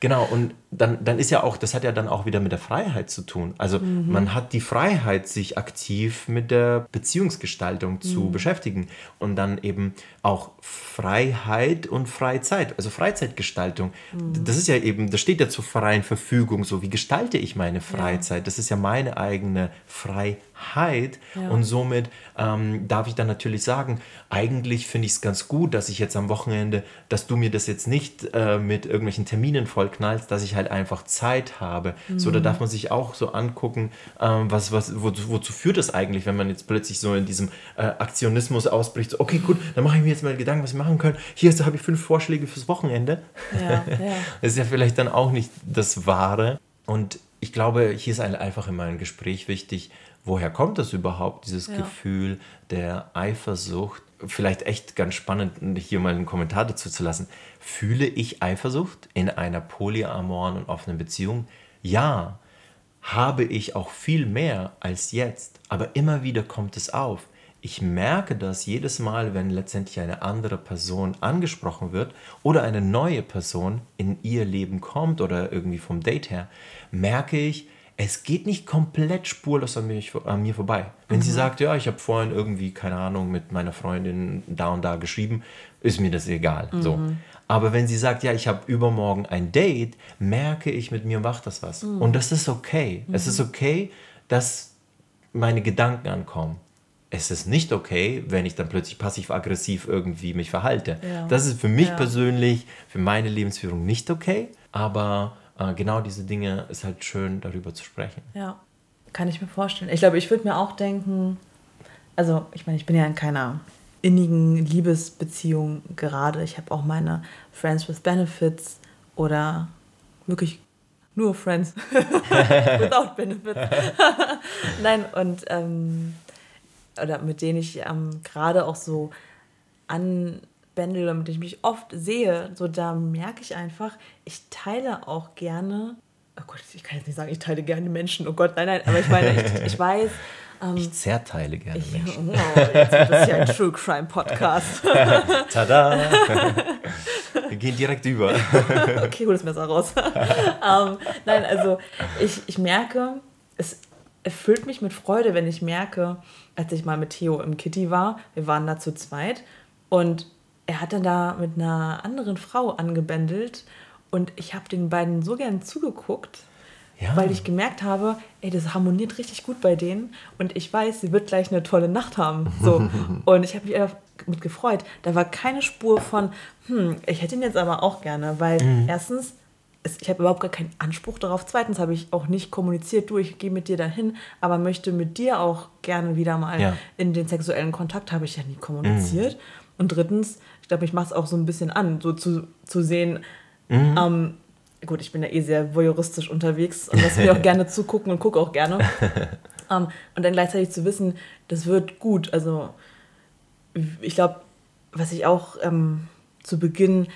Genau, und dann, dann ist ja auch, das hat ja dann auch wieder mit der Freiheit zu tun. Also mhm. man hat die Freiheit, sich aktiv mit der Beziehungsgestaltung mhm. zu beschäftigen und dann eben auch Freiheit und Freizeit, also Freizeitgestaltung. Mhm. Das ist ja eben, das steht ja zur freien Verfügung, so wie gestalte ich meine Freizeit? Ja. Das ist ja meine eigene Freiheit. Ja. Und somit ähm, darf ich dann natürlich sagen, eigentlich finde ich es ganz gut, dass ich jetzt am Wochenende, dass du mir das jetzt nicht äh, mit irgendwelchen Terminen vollknallst, dass ich halt einfach Zeit habe. Mhm. So, da darf man sich auch so angucken, ähm, was, was, wo, wozu führt das eigentlich, wenn man jetzt plötzlich so in diesem äh, Aktionismus ausbricht. So, okay, gut, dann mache ich mir jetzt mal Gedanken, was wir machen können. Hier habe ich fünf Vorschläge fürs Wochenende. Ja, *laughs* ja. das ist ja vielleicht dann auch nicht das Wahre. Und ich glaube, hier ist einfach immer ein Gespräch wichtig, woher kommt das überhaupt, dieses ja. Gefühl der Eifersucht? Vielleicht echt ganz spannend, hier mal einen Kommentar dazu zu lassen. Fühle ich Eifersucht in einer polyamoren und offenen Beziehung? Ja. Habe ich auch viel mehr als jetzt, aber immer wieder kommt es auf. Ich merke das jedes Mal, wenn letztendlich eine andere Person angesprochen wird oder eine neue Person in ihr Leben kommt oder irgendwie vom Date her, merke ich, es geht nicht komplett spurlos an, mich, an mir vorbei. Wenn mhm. sie sagt, ja, ich habe vorhin irgendwie, keine Ahnung, mit meiner Freundin da und da geschrieben, ist mir das egal. Mhm. So. Aber wenn sie sagt, ja, ich habe übermorgen ein Date, merke ich, mit mir macht das was. Mhm. Und das ist okay. Es ist mhm. okay, dass meine Gedanken ankommen. Es ist nicht okay, wenn ich dann plötzlich passiv-aggressiv irgendwie mich verhalte. Ja. Das ist für mich ja. persönlich, für meine Lebensführung nicht okay. Aber äh, genau diese Dinge ist halt schön, darüber zu sprechen. Ja, kann ich mir vorstellen. Ich glaube, ich würde mir auch denken, also ich meine, ich bin ja in keiner innigen Liebesbeziehung gerade. Ich habe auch meine Friends with Benefits oder wirklich nur Friends *laughs* without Benefits. *laughs* Nein, und ähm, oder mit denen ich ähm, gerade auch so an Bändel, damit ich mich oft sehe, so da merke ich einfach, ich teile auch gerne, oh Gott, ich kann jetzt nicht sagen, ich teile gerne Menschen, oh Gott, nein, nein, aber ich meine, ich, ich weiß, ähm, ich zerteile gerne ich, Menschen. Oh, jetzt wird das ja ein True Crime Podcast. *laughs* Tada! Wir gehen direkt über. *laughs* okay, hol das Messer raus. *laughs* ähm, nein, also ich, ich merke, es erfüllt mich mit Freude, wenn ich merke, als ich mal mit Theo im Kitty war, wir waren da zu zweit und er hat dann da mit einer anderen Frau angebändelt und ich habe den beiden so gern zugeguckt, ja. weil ich gemerkt habe, ey, das harmoniert richtig gut bei denen und ich weiß, sie wird gleich eine tolle Nacht haben. So. *laughs* und ich habe mich einfach mit gefreut. Da war keine Spur von, hm, ich hätte ihn jetzt aber auch gerne, weil mhm. erstens, ich habe überhaupt gar keinen Anspruch darauf. Zweitens habe ich auch nicht kommuniziert, du, ich gehe mit dir dahin, aber möchte mit dir auch gerne wieder mal ja. in den sexuellen Kontakt, habe ich ja nie kommuniziert. Mhm. Und drittens, glaube, ich mache es auch so ein bisschen an, so zu, zu sehen, mhm. ähm, gut, ich bin ja eh sehr voyeuristisch unterwegs und lasse mir auch *laughs* gerne zugucken und gucke auch gerne. *laughs* ähm, und dann gleichzeitig zu wissen, das wird gut. Also ich glaube, was ich auch ähm, zu Beginn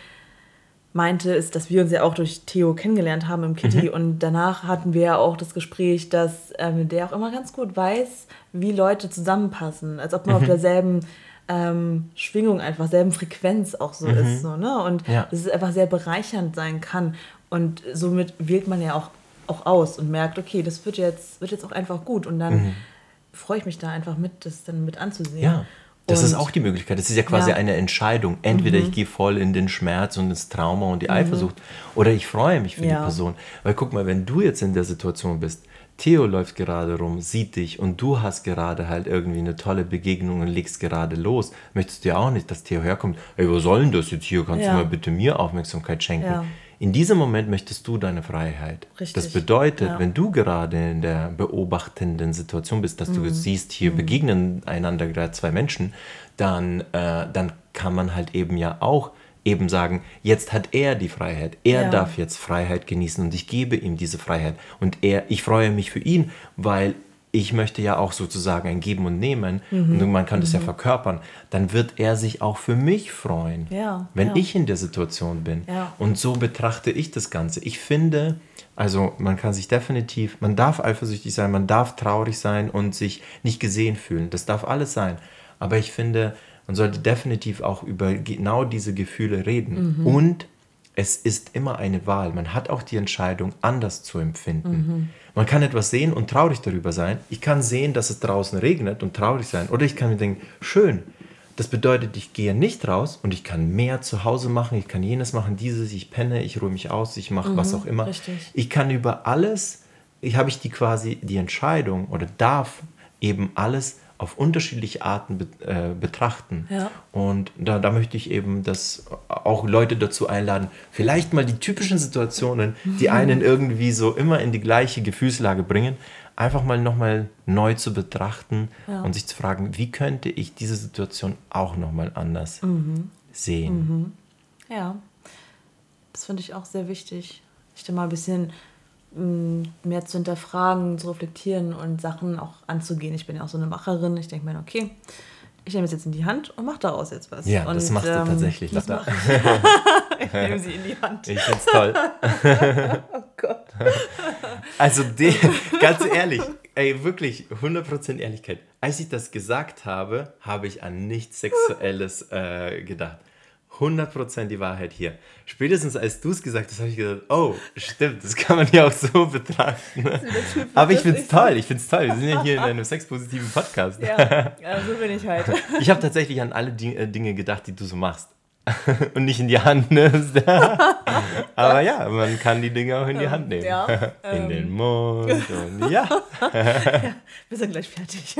meinte, ist, dass wir uns ja auch durch Theo kennengelernt haben im Kitty mhm. und danach hatten wir ja auch das Gespräch, dass ähm, der auch immer ganz gut weiß, wie Leute zusammenpassen, als ob man mhm. auf derselben ähm, Schwingung einfach, selben Frequenz auch so mhm. ist. So, ne? Und ja. dass es einfach sehr bereichernd sein kann. Und somit wählt man ja auch, auch aus und merkt, okay, das wird jetzt, wird jetzt auch einfach gut. Und dann mhm. freue ich mich da einfach mit, das dann mit anzusehen. Ja. Das und, ist auch die Möglichkeit. Das ist ja quasi ja. eine Entscheidung. Entweder mhm. ich gehe voll in den Schmerz und ins Trauma und die mhm. Eifersucht oder ich freue mich für ja. die Person. Weil guck mal, wenn du jetzt in der Situation bist, Theo läuft gerade rum, sieht dich und du hast gerade halt irgendwie eine tolle Begegnung und legst gerade los. Möchtest du ja auch nicht, dass Theo herkommt, ey, was soll denn das jetzt hier? Kannst ja. du mal bitte mir Aufmerksamkeit schenken? Ja. In diesem Moment möchtest du deine Freiheit. Richtig. Das bedeutet, ja. wenn du gerade in der beobachtenden Situation bist, dass mhm. du siehst, hier mhm. begegnen einander gerade zwei Menschen, dann, äh, dann kann man halt eben ja auch eben sagen, jetzt hat er die Freiheit, er ja. darf jetzt Freiheit genießen und ich gebe ihm diese Freiheit und er, ich freue mich für ihn, weil ich möchte ja auch sozusagen ein Geben und Nehmen mhm. und man kann das ja mhm. verkörpern, dann wird er sich auch für mich freuen, ja, wenn ja. ich in der Situation bin. Und so betrachte ich das Ganze. Ich finde, also man kann sich definitiv, man darf eifersüchtig sein, man darf traurig sein und sich nicht gesehen fühlen. Das darf alles sein. Aber ich finde, man sollte definitiv auch über genau diese Gefühle reden. Mhm. Und es ist immer eine Wahl. Man hat auch die Entscheidung, anders zu empfinden. Mhm. Man kann etwas sehen und traurig darüber sein. Ich kann sehen, dass es draußen regnet und traurig sein. Oder ich kann mir denken, schön. Das bedeutet, ich gehe nicht raus und ich kann mehr zu Hause machen. Ich kann jenes machen, dieses, ich penne, ich ruhe mich aus, ich mache mhm, was auch immer. Richtig. Ich kann über alles, ich habe ich die quasi die Entscheidung oder darf eben alles auf unterschiedliche Arten be äh, betrachten. Ja. Und da, da möchte ich eben, dass auch Leute dazu einladen, vielleicht mal die typischen Situationen, die einen irgendwie so immer in die gleiche Gefühlslage bringen, einfach mal nochmal neu zu betrachten Ja. und sich zu fragen, wie könnte ich diese Situation auch nochmal anders sehen. Ja, das finde ich auch sehr wichtig, sich da mal ein bisschen mehr zu hinterfragen, zu reflektieren und Sachen auch anzugehen. Ich bin ja auch so eine Macherin. Ich denke mir, okay, ich nehme es jetzt in die Hand und mache daraus jetzt was. Ja, und, das machst du tatsächlich, Das mache *laughs* ich. *laughs* ich nehme sie in die Hand. Ich finde es toll. *laughs* Oh Gott. Also, de, ganz ehrlich, ey, wirklich, 100% Ehrlichkeit. Als ich das gesagt habe, habe ich an nichts Sexuelles äh, gedacht. 100% die Wahrheit hier. Spätestens als du es gesagt hast, habe ich gedacht, oh, stimmt, das kann man ja auch so *laughs* betrachten. Aber ich finde es toll, ich finde es toll. Wir sind ja hier in einem *laughs* sexpositiven Podcast. Ja, so bin ich halt. *laughs* Ich habe tatsächlich an alle äh, Dinge gedacht, die du so machst. *laughs* Und nicht in die Hand nimmst. *laughs* Aber ja, man kann die Dinge auch in die Hand nehmen. ja, in den Mund und *laughs* ja. Wir sind gleich fertig.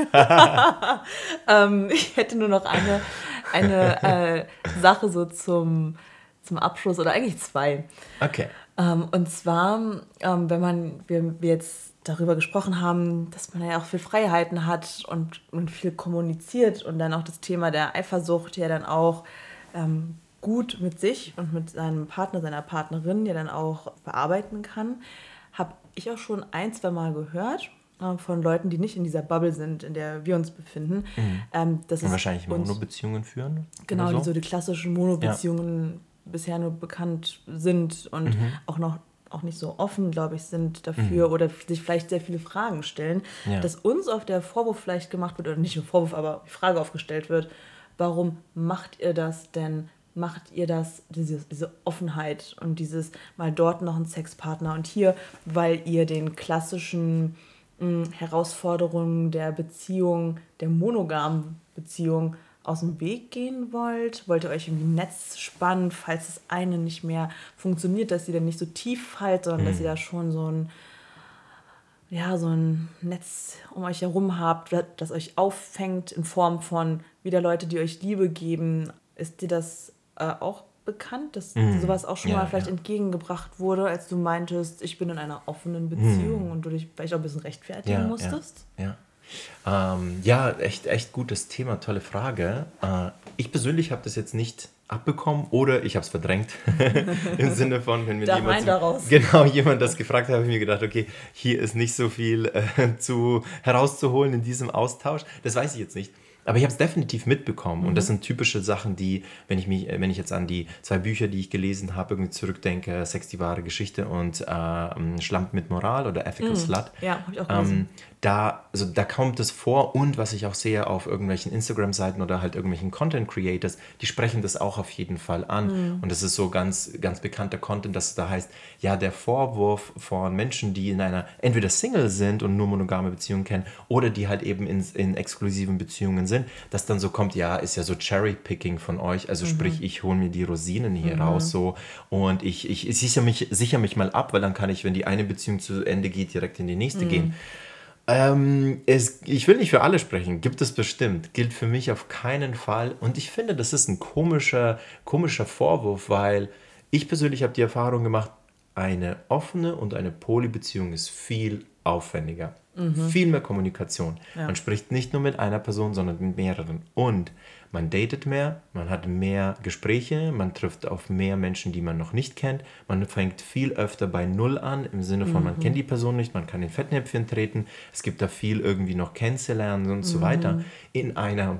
ähm, ich hätte nur noch eine, eine äh, Sache so zum, zum Abschluss oder eigentlich zwei. Okay. Ähm, und zwar, ähm, wenn man, wir, wir jetzt darüber gesprochen haben, dass man ja auch viel Freiheiten hat und, und viel kommuniziert und dann auch das Thema der Eifersucht ja dann auch ähm, gut mit sich und mit seinem Partner, seiner Partnerin ja dann auch bearbeiten kann, habe ich auch schon ein, zwei Mal gehört äh, von Leuten, die nicht in dieser Bubble sind, in der wir uns befinden. Ähm, dass Und wahrscheinlich Monobeziehungen führen. Genau, oder die so die klassischen Mono-Beziehungen bisher nur bekannt sind und Mhm. auch noch auch nicht so offen, glaube ich, sind dafür oder sich vielleicht sehr viele Fragen stellen, Mhm. Ja. dass uns auf der Vorwurf vielleicht gemacht wird, oder nicht nur Vorwurf, aber die Frage aufgestellt wird, warum macht ihr das denn? Macht ihr das, diese, diese Offenheit und dieses mal dort noch ein Sexpartner und hier, weil ihr den klassischen mh, Herausforderungen der Beziehung, der monogamen Beziehung aus dem Weg gehen wollt? Wollt ihr euch irgendwie ein Netz spannen, falls das eine nicht mehr funktioniert, dass ihr dann nicht so tief fallt, sondern dass ihr da schon so ein, ja, so ein Netz um euch herum habt, das euch auffängt in Form von wieder Leute, die euch Liebe geben? Ist dir das äh, auch bekannt, dass dir sowas auch schon Ja, mal vielleicht ja. entgegengebracht wurde, als du meintest, ich bin in einer offenen Beziehung und du dich vielleicht auch ein bisschen rechtfertigen Ja, musstest? Ja. Ja, ähm, ja echt, echt gutes Thema, tolle Frage. Äh, ich persönlich habe das jetzt nicht abbekommen oder ich habe es verdrängt. *laughs* Im Sinne von, wenn mir Darf jemand, daraus. *laughs* genau jemand das gefragt hat, habe ich mir gedacht, okay, hier ist nicht so viel äh, zu, herauszuholen in diesem Austausch. Das weiß ich jetzt nicht. Aber ich habe es definitiv mitbekommen. Und das sind typische Sachen, die, wenn ich mich, äh, wenn ich jetzt an die zwei Bücher, die ich gelesen habe, irgendwie zurückdenke, Sex, die wahre Geschichte und äh, Schlamp mit Moral oder Ethical Slut, Ja, habe ich auch gelesen. ähm, da, also da kommt es vor. Und was ich auch sehe auf irgendwelchen Instagram-Seiten oder halt irgendwelchen Content-Creators, die sprechen das auch auf jeden Fall an. Und das ist so ganz, ganz bekannter Content, dass da heißt, ja, der Vorwurf von Menschen, die in einer entweder Single sind und nur monogame Beziehungen kennen oder die halt eben in, in exklusiven Beziehungen sind, dass dann so kommt, ja, ist ja so Cherry-Picking von euch, also sprich, ich hole mir die Rosinen hier raus so. Und ich, ich, ich sichere mich, sicher mich mal ab, weil dann kann ich, wenn die eine Beziehung zu Ende geht, direkt in die nächste gehen. Ähm, es, ich will nicht für alle sprechen, gibt es bestimmt, gilt für mich auf keinen Fall. Und ich finde, das ist ein komischer, komischer Vorwurf, weil ich persönlich habe die Erfahrung gemacht, eine offene und eine Polybeziehung ist viel aufwendiger. Viel mehr Kommunikation. Man spricht nicht nur mit einer Person, sondern mit mehreren. Und man datet mehr, man hat mehr Gespräche, man trifft auf mehr Menschen, die man noch nicht kennt. Man fängt viel öfter bei Null an, im Sinne von, man kennt die Person nicht, man kann in Fettnäpfchen treten. Es gibt da viel irgendwie noch kennenzulernen und so weiter. In einer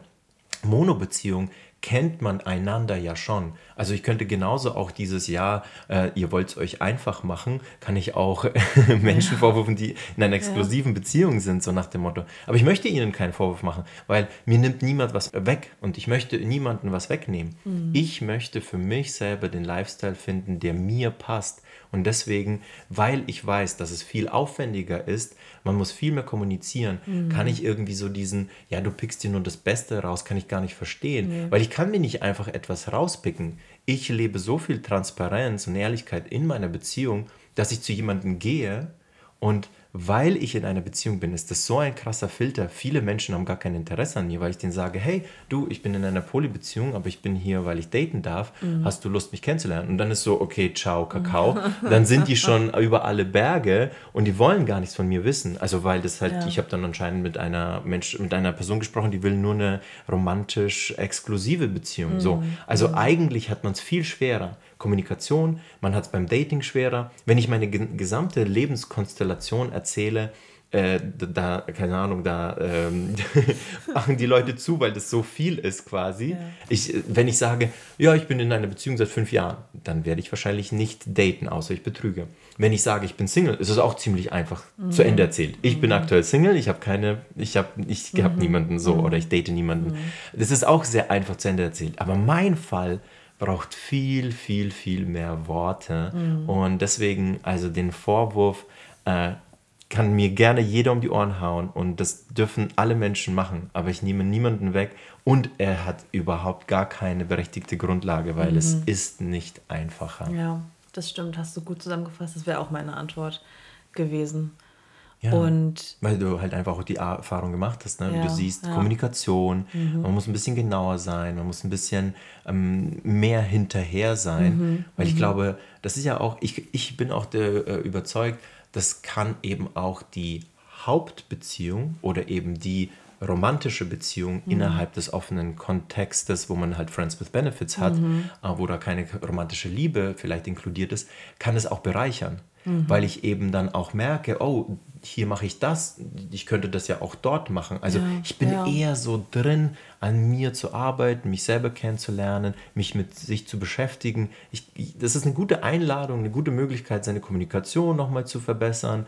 Monobeziehung kennt man einander ja schon. Also ich könnte genauso auch dieses Jahr, äh, ihr wollt es euch einfach machen, kann ich auch *laughs* Menschen vorwürfen, die in einer exklusiven Beziehung sind, so nach dem Motto. Aber ich möchte ihnen keinen Vorwurf machen, weil mir nimmt niemand was weg und ich möchte niemandem was wegnehmen. Ich möchte für mich selber den Lifestyle finden, der mir passt. Und deswegen, weil ich weiß, dass es viel aufwendiger ist, man muss viel mehr kommunizieren, kann ich irgendwie so diesen, ja, du pickst dir nur das Beste raus, kann ich gar nicht verstehen. Weil ich kann mir nicht einfach etwas rauspicken. Ich lebe so viel Transparenz und Ehrlichkeit in meiner Beziehung, dass ich zu jemandem gehe und weil ich in einer Beziehung bin, ist das so ein krasser Filter. Viele Menschen haben gar kein Interesse an mir, weil ich denen sage, hey, du, ich bin in einer Polybeziehung, aber ich bin hier, weil ich daten darf. Mhm. Hast du Lust, mich kennenzulernen? Und dann ist so, okay, ciao, Kakao. dann sind die schon *laughs* über alle Berge und die wollen gar nichts von mir wissen. Also weil das halt, ja. ich habe dann anscheinend mit einer Mensch, mit einer Person gesprochen, die will nur eine romantisch exklusive Beziehung. Mhm. So. Also mhm. eigentlich hat man es viel schwerer. Kommunikation, man hat es beim Dating schwerer. Wenn ich meine gesamte Lebenskonstellation erzähle, äh, da, keine Ahnung, da ähm, *laughs* machen die Leute zu, weil das so viel ist quasi. Ja. Ich, wenn ich sage, ja, ich bin in einer Beziehung seit fünf Jahren, dann werde ich wahrscheinlich nicht daten, außer ich betrüge. Wenn ich sage, ich bin Single, ist es auch ziemlich einfach mhm. zu Ende erzählt. Ich mhm. bin aktuell Single, ich habe keine, ich habe ich mhm. hab niemanden so mhm. oder ich date niemanden. Mhm. Das ist auch sehr einfach zu Ende erzählt. Aber mein Fall braucht viel, viel, viel mehr Worte. Mhm. Und deswegen, also den Vorwurf, äh, kann mir gerne jeder um die Ohren hauen und das dürfen alle Menschen machen, aber ich nehme niemanden weg und er hat überhaupt gar keine berechtigte Grundlage, weil mhm. es ist nicht einfacher. Ja, das stimmt, hast du gut zusammengefasst, das wäre auch meine Antwort gewesen. Ja, und weil du halt einfach auch die Erfahrung gemacht hast, ne? Ja, du siehst ja. Kommunikation, mhm. man muss ein bisschen genauer sein, man muss ein bisschen ähm, mehr hinterher sein, mhm. weil ich mhm. glaube, das ist ja auch, ich, ich bin auch der, äh, überzeugt, das kann eben auch die Hauptbeziehung oder eben die romantische Beziehung mhm. innerhalb des offenen Kontextes, wo man halt Friends with Benefits hat, mhm. Äh, wo da keine romantische Liebe vielleicht inkludiert ist, kann es auch bereichern. Mhm. Weil ich eben dann auch merke, oh, hier mache ich das, ich könnte das ja auch dort machen. Also ja, ich bin ja. eher so drin, an mir zu arbeiten, mich selber kennenzulernen, mich mit sich zu beschäftigen. Ich, das ist eine gute Einladung, eine gute Möglichkeit, seine Kommunikation nochmal zu verbessern,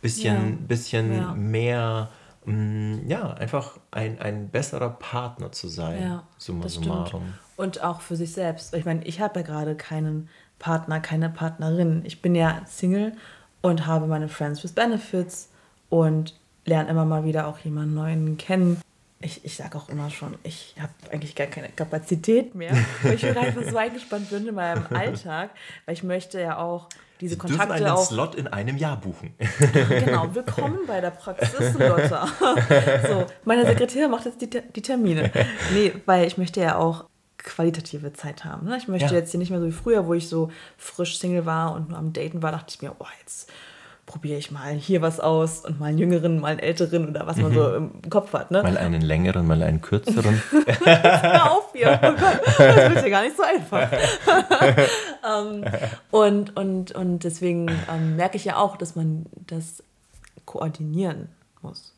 bisschen, ja. bisschen mehr, mh, mm, ja, einfach ein, ein besserer Partner zu sein, ja, summa summarum. Und auch für sich selbst. Ich meine, ich habe ja gerade keinen Partner, keine Partnerin. Ich bin ja Single und habe meine Friends with Benefits und lerne immer mal wieder auch jemanden neuen kennen. Ich, ich sage auch immer schon, ich habe eigentlich gar keine Kapazität mehr, *laughs* weil ich einfach so eingespannt bin in meinem Alltag, weil ich möchte ja auch diese Sie Kontakte einen auch. Slot in einem Jahr buchen. genau, willkommen bei der Praxis Lotta. *laughs* so, meine Sekretärin macht jetzt die, die Termine. Nee, weil ich möchte ja auch qualitative Zeit haben. Ne? Ich möchte ja. jetzt hier nicht mehr so wie früher, wo ich so frisch Single war und nur am Daten war, dachte ich mir, oh, jetzt probiere ich mal hier was aus und mal einen jüngeren, mal einen älteren oder was man mhm. so im Kopf hat. Ne? Mal einen längeren, mal einen kürzeren. *laughs* Hör auf hier. *laughs* Oh Gott, das wird ja gar nicht so einfach. um, *laughs* ähm, und, und, und deswegen ähm, merke ich ja auch, dass man das koordinieren muss.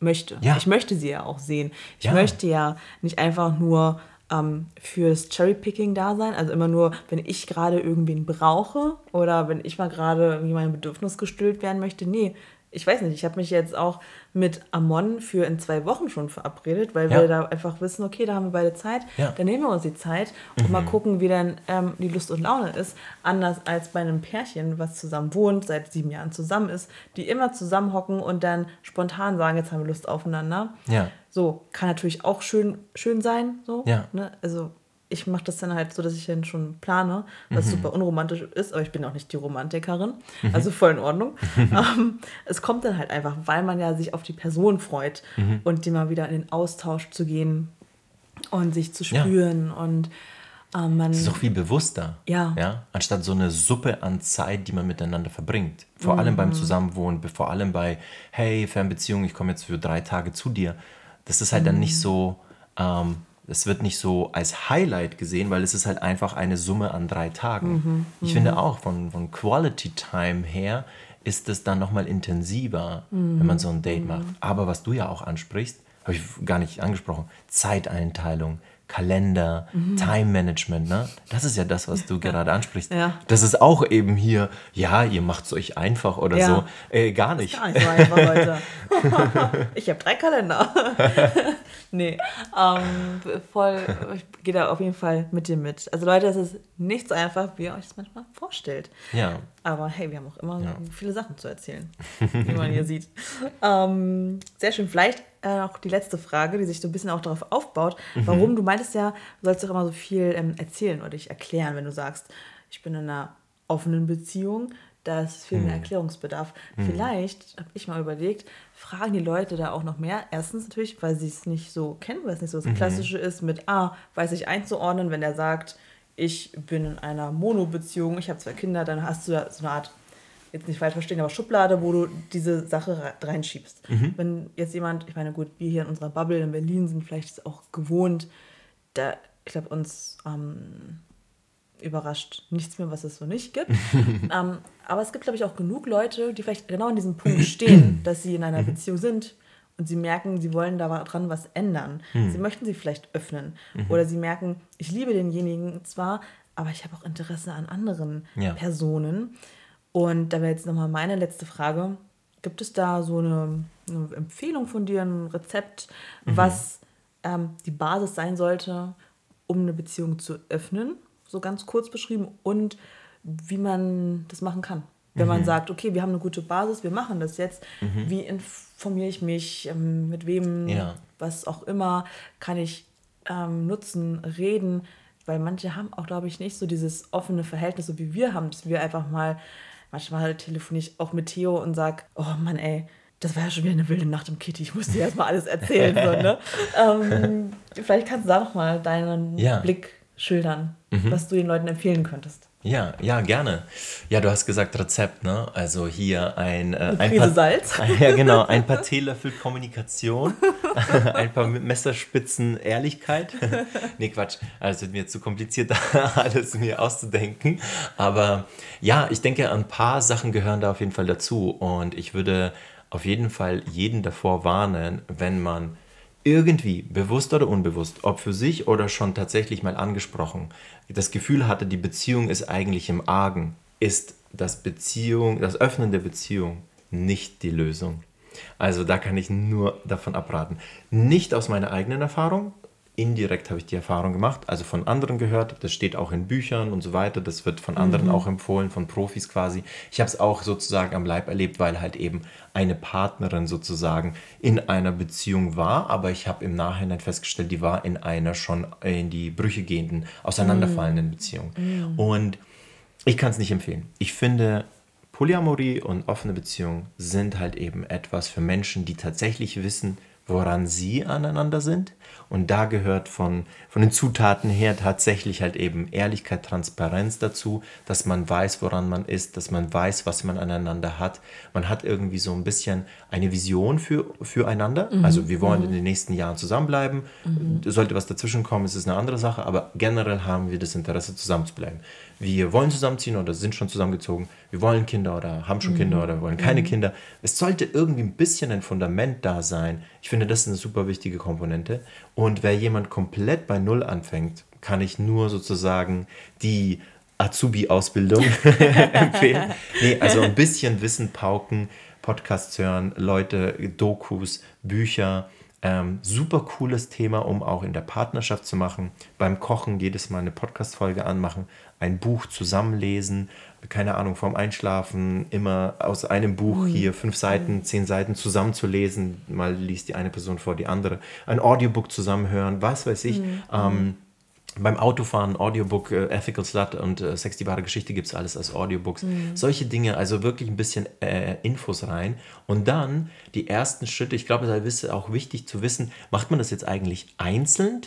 Möchte. Ja. Ich möchte sie ja auch sehen. Ich ja. möchte ja nicht einfach nur ähm, fürs Cherrypicking da sein. Also immer nur, wenn ich gerade irgendwen brauche oder wenn ich mal gerade irgendwie mein Bedürfnis gestillt werden möchte. Nee, ich weiß nicht, ich habe mich jetzt auch mit Amon für in zwei Wochen schon verabredet, weil ja. wir da einfach wissen, okay, da haben wir beide Zeit, ja. dann nehmen wir uns die Zeit und mhm. mal gucken, wie dann ähm, die Lust und Laune ist. Anders als bei einem Pärchen, was zusammen wohnt, seit sieben Jahren zusammen ist, die immer zusammenhocken und dann spontan sagen, jetzt haben wir Lust aufeinander. Ja. So, kann natürlich auch schön, schön sein. So, ja. Ne? Also ich mache das dann halt so, dass ich dann schon plane, was mhm. super unromantisch ist, aber ich bin auch nicht die Romantikerin, mhm. also voll in Ordnung. Mhm. *laughs* Ähm, es kommt dann halt einfach, weil man ja sich auf die Person freut mhm. und die mal wieder in den Austausch zu gehen und sich zu spüren ja. und ähm, man. Es ist auch viel bewusster. Ja. ja. Anstatt so eine Suppe an Zeit, die man miteinander verbringt. Vor allem beim mhm. Zusammenwohnen, vor allem bei, hey, Fernbeziehung, ich komme jetzt für drei Tage zu dir. Das ist halt dann nicht mhm. so. Ähm, es wird nicht so als Highlight gesehen, weil es ist halt einfach eine Summe an drei Tagen. Mhm, ich finde mhm. auch von, von Quality Time her ist es dann nochmal intensiver, mhm. wenn man so ein Date mhm. macht. Aber was du ja auch ansprichst, habe ich gar nicht angesprochen, Zeiteinteilung, Kalender, mhm. Time Management, ne? Das ist ja das, was du ja. gerade ansprichst. Ja. Das ist auch eben hier, ja, ihr macht es euch einfach oder ja. so. Äh, gar nicht. Gar nicht so einfach, Leute. *laughs* ich habe drei Kalender. *laughs* nee, ähm, voll, ich gehe da auf jeden Fall mit dir mit. Also Leute, es ist nicht so einfach, wie ihr euch das manchmal vorstellt. Ja. Aber hey, wir haben auch immer viele Sachen zu erzählen, wie man hier *laughs* sieht. Ähm, sehr schön. Vielleicht äh, auch die letzte Frage, die sich so ein bisschen auch darauf aufbaut. Mhm. Warum? Du meintest ja, du sollst doch immer so viel ähm, erzählen oder dich erklären, wenn du sagst, ich bin in einer offenen Beziehung. da ist viel mehr Erklärungsbedarf. Vielleicht, habe ich mal überlegt, fragen die Leute da auch noch mehr. Erstens natürlich, weil sie es nicht so kennen, weil es nicht so das Klassische ist mit, ah, weiß ich einzuordnen, wenn er sagt, ich bin in einer Mono-Beziehung, ich habe zwei Kinder, dann hast du da so eine Art, jetzt nicht falsch verstehen, aber Schublade, wo du diese Sache reinschiebst. Wenn jetzt jemand, ich meine, gut, wir hier in unserer Bubble in Berlin sind vielleicht auch gewohnt, da, ich glaube, uns ähm, überrascht nichts mehr, was es so nicht gibt. *laughs* ähm, aber es gibt, glaube ich, auch genug Leute, die vielleicht genau an diesem Punkt stehen, *clears throat* dass sie in einer Beziehung sind und sie merken, sie wollen daran was ändern. Sie möchten sie vielleicht öffnen. Oder sie merken, ich liebe denjenigen zwar, aber ich habe auch Interesse an anderen Ja. Personen. Und da wäre jetzt nochmal meine letzte Frage. Gibt es da so eine, eine Empfehlung von dir, ein Rezept, was ähm, die Basis sein sollte, um eine Beziehung zu öffnen? So ganz kurz beschrieben. Und wie man das machen kann. Wenn man sagt, okay, wir haben eine gute Basis, wir machen das jetzt. Wie informiere ich mich, ähm, mit wem, Ja. was auch immer, kann ich ähm, nutzen, reden? Weil manche haben auch, glaube ich, nicht so dieses offene Verhältnis, so wie wir haben, dass wir einfach mal, manchmal telefoniere ich auch mit Theo und sage, oh Mann, ey, das war ja schon wieder eine wilde Nacht im Kitty, ich muss dir erst mal alles erzählen. so, ne? *laughs* ähm, vielleicht kannst du da noch mal deinen Ja. Blick schildern, was du den Leuten empfehlen könntest. Ja, ja, gerne. Ja, du hast gesagt Rezept, ne? Also hier ein, äh, ein paar, Salz. *laughs* Ja, genau, ein paar Teelöffel Kommunikation, *laughs* ein paar Messerspitzen Ehrlichkeit. *laughs* nee, Quatsch, also es wird mir zu kompliziert, da alles mir auszudenken. Aber ja, ich denke, ein paar Sachen gehören da auf jeden Fall dazu. Und ich würde auf jeden Fall jeden davor warnen, wenn man irgendwie, bewusst oder unbewusst, ob für sich oder schon tatsächlich mal angesprochen, das Gefühl hatte, die Beziehung ist eigentlich im Argen, ist das Beziehung, das Öffnen der Beziehung nicht die Lösung. Also da kann ich nur davon abraten. Nicht aus meiner eigenen Erfahrung, indirekt habe ich die Erfahrung gemacht, also von anderen gehört, das steht auch in Büchern und so weiter, das wird von anderen auch empfohlen, von Profis quasi. Ich habe es auch sozusagen am Leib erlebt, weil halt eben eine Partnerin sozusagen in einer Beziehung war, aber ich habe im Nachhinein festgestellt, die war in einer schon in die Brüche gehenden, auseinanderfallenden Beziehung. Und ich kann es nicht empfehlen. Ich finde, Polyamorie und offene Beziehungen sind halt eben etwas für Menschen, die tatsächlich wissen, woran sie aneinander sind. Und da gehört von, von den Zutaten her tatsächlich halt eben Ehrlichkeit, Transparenz dazu, dass man weiß, woran man ist, dass man weiß, was man aneinander hat. Man hat irgendwie so ein bisschen eine Vision für, füreinander. Also wir wollen in den nächsten Jahren zusammenbleiben. Sollte was dazwischen kommen, ist es eine andere Sache. Aber generell haben wir das Interesse, zusammenzubleiben. Wir wollen zusammenziehen oder sind schon zusammengezogen. Wir wollen Kinder oder haben schon Kinder oder wollen keine Kinder. Es sollte irgendwie ein bisschen ein Fundament da sein. Ich finde, das ist eine super wichtige Komponente. Und wer jemand komplett bei Null anfängt, kann ich nur sozusagen die Azubi-Ausbildung *laughs* empfehlen. Nee, also ein bisschen Wissen pauken, Podcasts hören, Leute, Dokus, Bücher. Ähm, super cooles Thema, um auch in der Partnerschaft zu machen. Beim Kochen jedes Mal eine Podcast-Folge anmachen, ein Buch zusammenlesen, keine Ahnung, vorm Einschlafen immer aus einem Buch hier fünf Seiten, zehn Seiten zusammenzulesen. Mal liest die eine Person vor die andere. Ein Audiobook zusammenhören, was weiß ich. Ähm, beim Autofahren, Audiobook, äh, Ethical Slut und äh, Sex, die wahre Geschichte gibt es alles als Audiobooks. Solche Dinge, also wirklich ein bisschen äh, Infos rein. Und dann die ersten Schritte, ich glaube, da ist auch wichtig zu wissen, macht man das jetzt eigentlich einzeln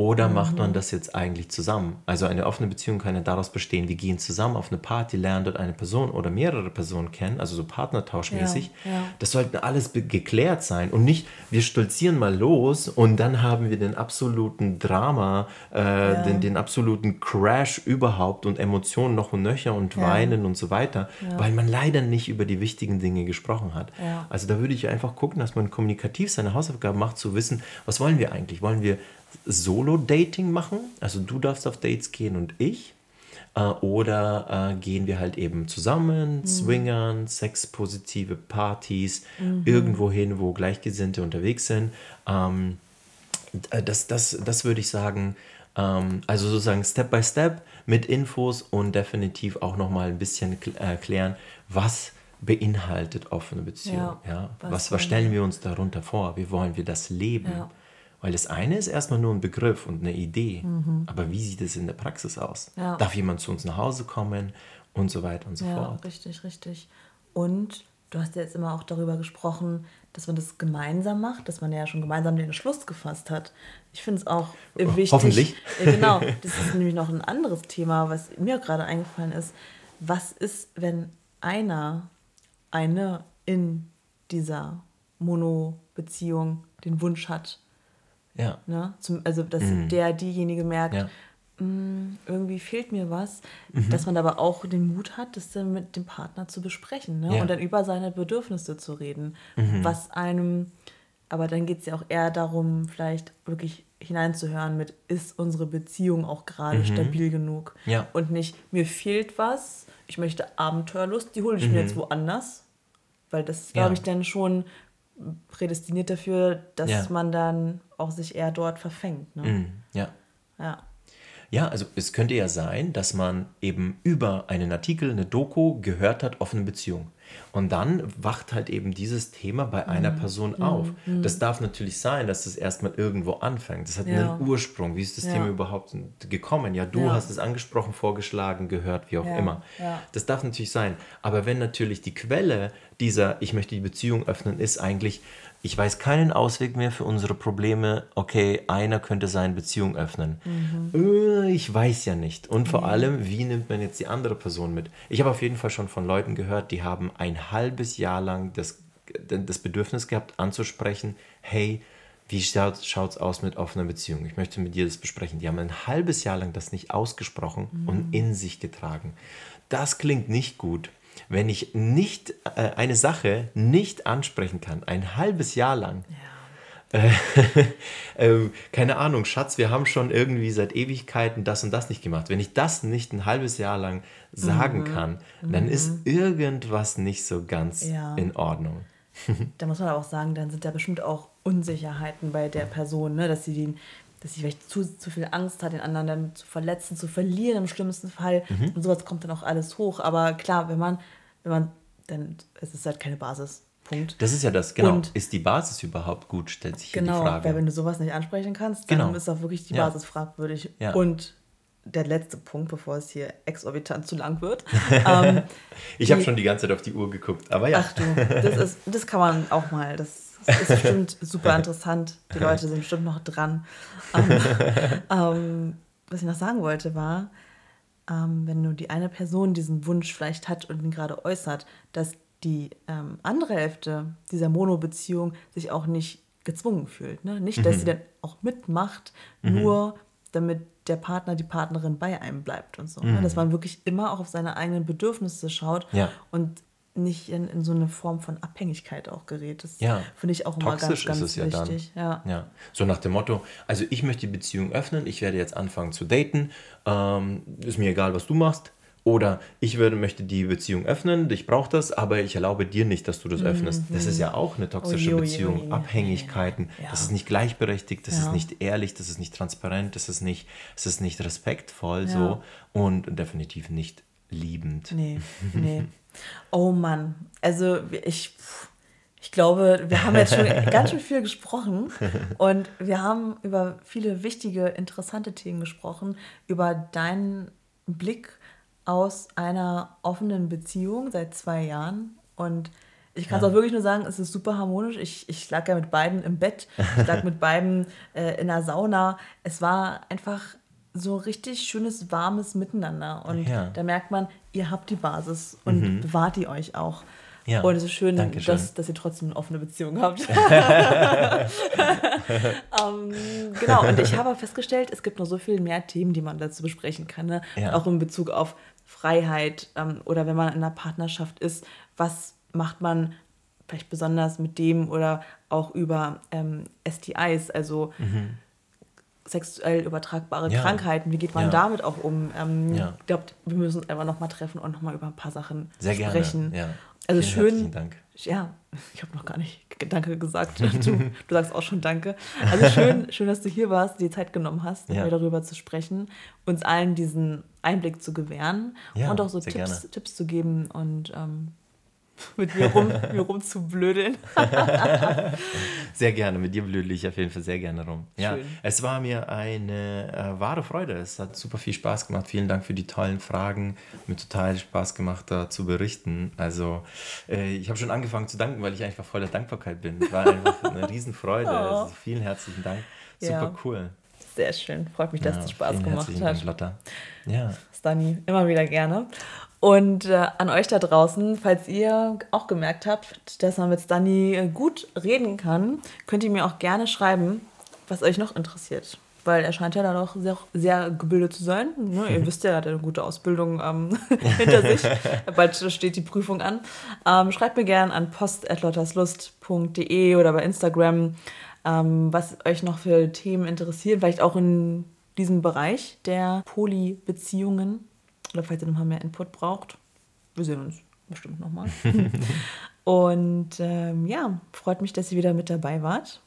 oder macht man das jetzt eigentlich zusammen? Also eine offene Beziehung kann ja daraus bestehen, wir gehen zusammen auf eine Party, lernen dort eine Person oder mehrere Personen kennen, also so partnertauschmäßig. Ja, ja. Das sollte alles geklärt sein und nicht, wir stolzieren mal los und dann haben wir den absoluten Drama, äh, den, den absoluten Crash überhaupt und Emotionen noch und nöcher und Ja. weinen und so weiter, weil man leider nicht über die wichtigen Dinge gesprochen hat. Ja. Also da würde ich einfach gucken, dass man kommunikativ seine Hausaufgaben macht, zu wissen, was wollen wir eigentlich? Wollen wir Solo-Dating machen? Also du darfst auf Dates gehen und ich. Äh, oder äh, gehen wir halt eben zusammen, swingern, sexpositive Partys, irgendwo hin, wo Gleichgesinnte unterwegs sind. Ähm, äh, das, das, das würde ich sagen, ähm, also sozusagen Step by Step mit Infos und definitiv auch nochmal ein bisschen kl- äh, klären, was beinhaltet offene Beziehung. Ja, Ja, was was, stellen wir uns darunter vor? Wie wollen wir das leben? Ja. Weil das eine ist erstmal nur ein Begriff und eine Idee, aber wie sieht es in der Praxis aus? Ja. Darf jemand zu uns nach Hause kommen und so weiter und so ja, fort. Richtig, richtig. Und du hast ja jetzt immer auch darüber gesprochen, dass man das gemeinsam macht, dass man ja schon gemeinsam den Entschluss gefasst hat. Ich finde es auch Oh, wichtig. hoffentlich. Genau. *laughs* Das ist nämlich noch ein anderes Thema, was mir gerade eingefallen ist. Was ist, wenn einer, eine in dieser Mono-Beziehung den Wunsch hat, Ja. ne? Zum, also dass Mhm. der diejenige merkt, Ja. "Mm, irgendwie fehlt mir was, Mhm. dass man aber auch den Mut hat, das dann mit dem Partner zu besprechen ne? Ja. und dann über seine Bedürfnisse zu reden, Mhm. was einem, aber dann geht es ja auch eher darum, vielleicht wirklich hineinzuhören mit, ist unsere Beziehung auch gerade stabil genug Mhm. Ja. und nicht, mir fehlt was, ich möchte Abenteuerlust, die hole ich mir jetzt woanders, weil das ist, glaube Mhm. Ich, dann schon prädestiniert dafür, dass Ja. man dann auch sich eher dort verfängt. Ne? Mhm. Ja. Ja. Ja, also es könnte ja sein, dass man eben über einen Artikel, eine Doku gehört hat, offene Beziehung. Und dann wacht halt eben dieses Thema bei einer Mhm. Person auf. Das darf natürlich sein, dass das erstmal irgendwo anfängt. Das hat Ja. einen Ursprung. Wie ist das Ja. Thema überhaupt gekommen? Ja, du Ja. hast es angesprochen, vorgeschlagen, gehört, wie auch immer. Das darf natürlich sein. Aber wenn natürlich die Quelle dieser Ich möchte die Beziehung öffnen ist eigentlich, ich weiß keinen Ausweg mehr für unsere Probleme, okay, einer könnte seine Beziehung öffnen. Äh, Ich weiß ja nicht. Und vor allem, wie nimmt man jetzt die andere Person mit? Ich habe auf jeden Fall schon von Leuten gehört, die haben ein halbes Jahr lang das, das Bedürfnis gehabt, anzusprechen, hey, wie schaut es aus mit offener Beziehung? Ich möchte mit dir das besprechen. Die haben ein halbes Jahr lang das nicht ausgesprochen und in sich getragen. Das klingt nicht gut. Wenn ich nicht äh, eine Sache nicht ansprechen kann, ein halbes Jahr lang, *laughs* äh, keine Ahnung, Schatz, wir haben schon irgendwie seit Ewigkeiten das und das nicht gemacht. Wenn ich das nicht ein halbes Jahr lang sagen kann, dann ist irgendwas nicht so ganz Ja. in Ordnung. *laughs* Da muss man aber auch sagen, dann sind da bestimmt auch Unsicherheiten bei der Person, ne? dass sie den, dass sie vielleicht zu, zu viel Angst hat, den anderen dann zu verletzen, zu verlieren im schlimmsten Fall. Mhm. Und sowas kommt dann auch alles hoch. Aber klar, wenn man, wenn man, dann es ist halt keine Basis. Punkt. Das ist ja das, genau. Und- ist die Basis überhaupt gut, stellt sich hier Genau, die weil Frage. wenn du sowas nicht ansprechen kannst, dann Genau. ist auch wirklich die Ja. Basis fragwürdig. Ja. Und der letzte Punkt, bevor es hier exorbitant zu lang wird. *laughs* ähm, Ich habe schon die ganze Zeit auf die Uhr geguckt, aber ja. Ach du, das, ist, das kann man auch mal. Das ist bestimmt super interessant. Die Leute sind bestimmt noch dran. Ähm, *laughs* ähm, was ich noch sagen wollte war, ähm, wenn nur die eine Person diesen Wunsch vielleicht hat und ihn gerade äußert, dass die ähm, andere Hälfte dieser Mono-Beziehung sich auch nicht gezwungen fühlt. Ne? Nicht, dass sie dann auch mitmacht, nur damit der Partner, die Partnerin bei einem bleibt und so. Ne? Dass man wirklich immer auch auf seine eigenen Bedürfnisse schaut Ja. und nicht in, in so eine Form von Abhängigkeit auch gerät. Das Ja. finde ich auch immer ganz, Toxisch ganz ist es ja dann. wichtig. Ja. Ja, so nach dem Motto, also ich möchte die Beziehung öffnen, ich werde jetzt anfangen zu daten, ähm, ist mir egal, was du machst. Oder ich würde, möchte die Beziehung öffnen, ich brauche das, aber ich erlaube dir nicht, dass du das öffnest. Das ist ja auch eine toxische oje, Beziehung. Abhängigkeiten, Ja. das ist nicht gleichberechtigt, das Ja. ist nicht ehrlich, das ist nicht transparent, das ist nicht, das ist nicht respektvoll Ja. so und definitiv nicht liebend. Nee, *laughs* nee. Oh Mann. Also ich, ich glaube, wir haben jetzt schon *laughs* ganz schön viel gesprochen und wir haben über viele wichtige, interessante Themen gesprochen, über deinen Blick aus einer offenen Beziehung seit zwei Jahren und ich kann es auch wirklich nur sagen, es ist super harmonisch. Ich, ich lag ja mit beiden im Bett, ich lag mit *laughs* beiden äh, in der Sauna. Es war einfach so richtig schönes, warmes Miteinander. Und Ja. da merkt man, ihr habt die Basis und bewahrt die euch auch. Ja, Und es ist schön, Dankeschön. dass, dass ihr trotzdem eine offene Beziehung habt. *laughs* *laughs* ähm, genau, und ich habe festgestellt, es gibt noch so viel mehr Themen, die man dazu besprechen kann. Ne? Ja. Auch in Bezug auf Freiheit ähm, oder wenn man in einer Partnerschaft ist, was macht man vielleicht besonders mit dem oder auch über ähm, STIs, also sexuell übertragbare Mhm. Ja. Krankheiten. Wie geht man Ja. damit auch um? Ähm, Ja. Ich glaube, wir müssen uns einfach nochmal treffen und nochmal über ein paar Sachen Sehr gerne. sprechen. Ja. Also Vielen schön. Ja, *laughs* ich habe noch gar nicht Danke gesagt. *laughs* Du, du sagst auch schon Danke. Also schön, *laughs* schön, dass du hier warst, dir die Zeit genommen hast, Ja. mir darüber zu sprechen, uns allen diesen Einblick zu gewähren Ja, und auch so Tipps, gerne. Tipps zu geben. Und ähm, *laughs* mit mir, rum, mir rumzublödeln. *laughs* sehr gerne, mit dir blödel ich auf jeden Fall sehr gerne rum. Ja, Schön. es war mir eine äh, wahre Freude. Es hat super viel Spaß gemacht. Vielen Dank für die tollen Fragen. Mir total Spaß gemacht, da zu berichten. Also, äh, ich habe schon angefangen zu danken, weil ich einfach voller Dankbarkeit bin. Es war einfach eine *laughs* Riesenfreude. Oh. Also, vielen herzlichen Dank. Super ja. cool. Sehr schön. Freut mich, dass ja, es Spaß gemacht hat. Dank, Lotta. Ja. Stani, immer wieder gerne. Und äh, an euch da draußen, falls ihr auch gemerkt habt, dass man mit Stani gut reden kann, könnt ihr mir auch gerne schreiben, was euch noch interessiert. Weil er scheint ja da doch sehr, sehr gebildet zu sein. Ne? Ihr *laughs* wisst ja, er hat eine gute Ausbildung ähm, *laughs* hinter sich. Bald steht die Prüfung an. Ähm, schreibt mir gerne an post.lotterslust.de oder bei Instagram, ähm, was euch noch für Themen interessiert. Vielleicht auch in diesem Bereich der Polybeziehungen oder falls ihr nochmal mehr Input braucht. Wir sehen uns bestimmt nochmal. *laughs* und ähm, ja, freut mich, dass ihr wieder mit dabei wart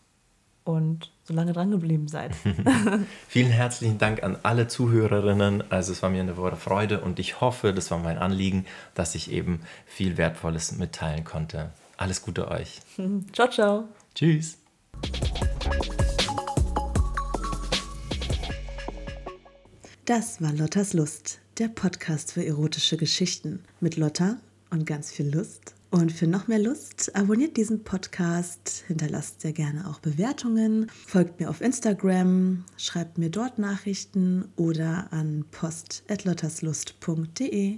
und so lange dran geblieben seid. *laughs* Vielen herzlichen Dank an alle Zuhörerinnen. Also es war mir eine wahre Freude und ich hoffe, das war mein Anliegen, dass ich eben viel Wertvolles mitteilen konnte. Alles Gute euch. *laughs* ciao, ciao. Tschüss. Das war Lottas Lust der Podcast für erotische Geschichten mit Lotta und ganz viel Lust. Und für noch mehr Lust, abonniert diesen Podcast, hinterlasst sehr gerne auch Bewertungen, folgt mir auf Instagram, schreibt mir dort Nachrichten oder an post.lotterslust.de.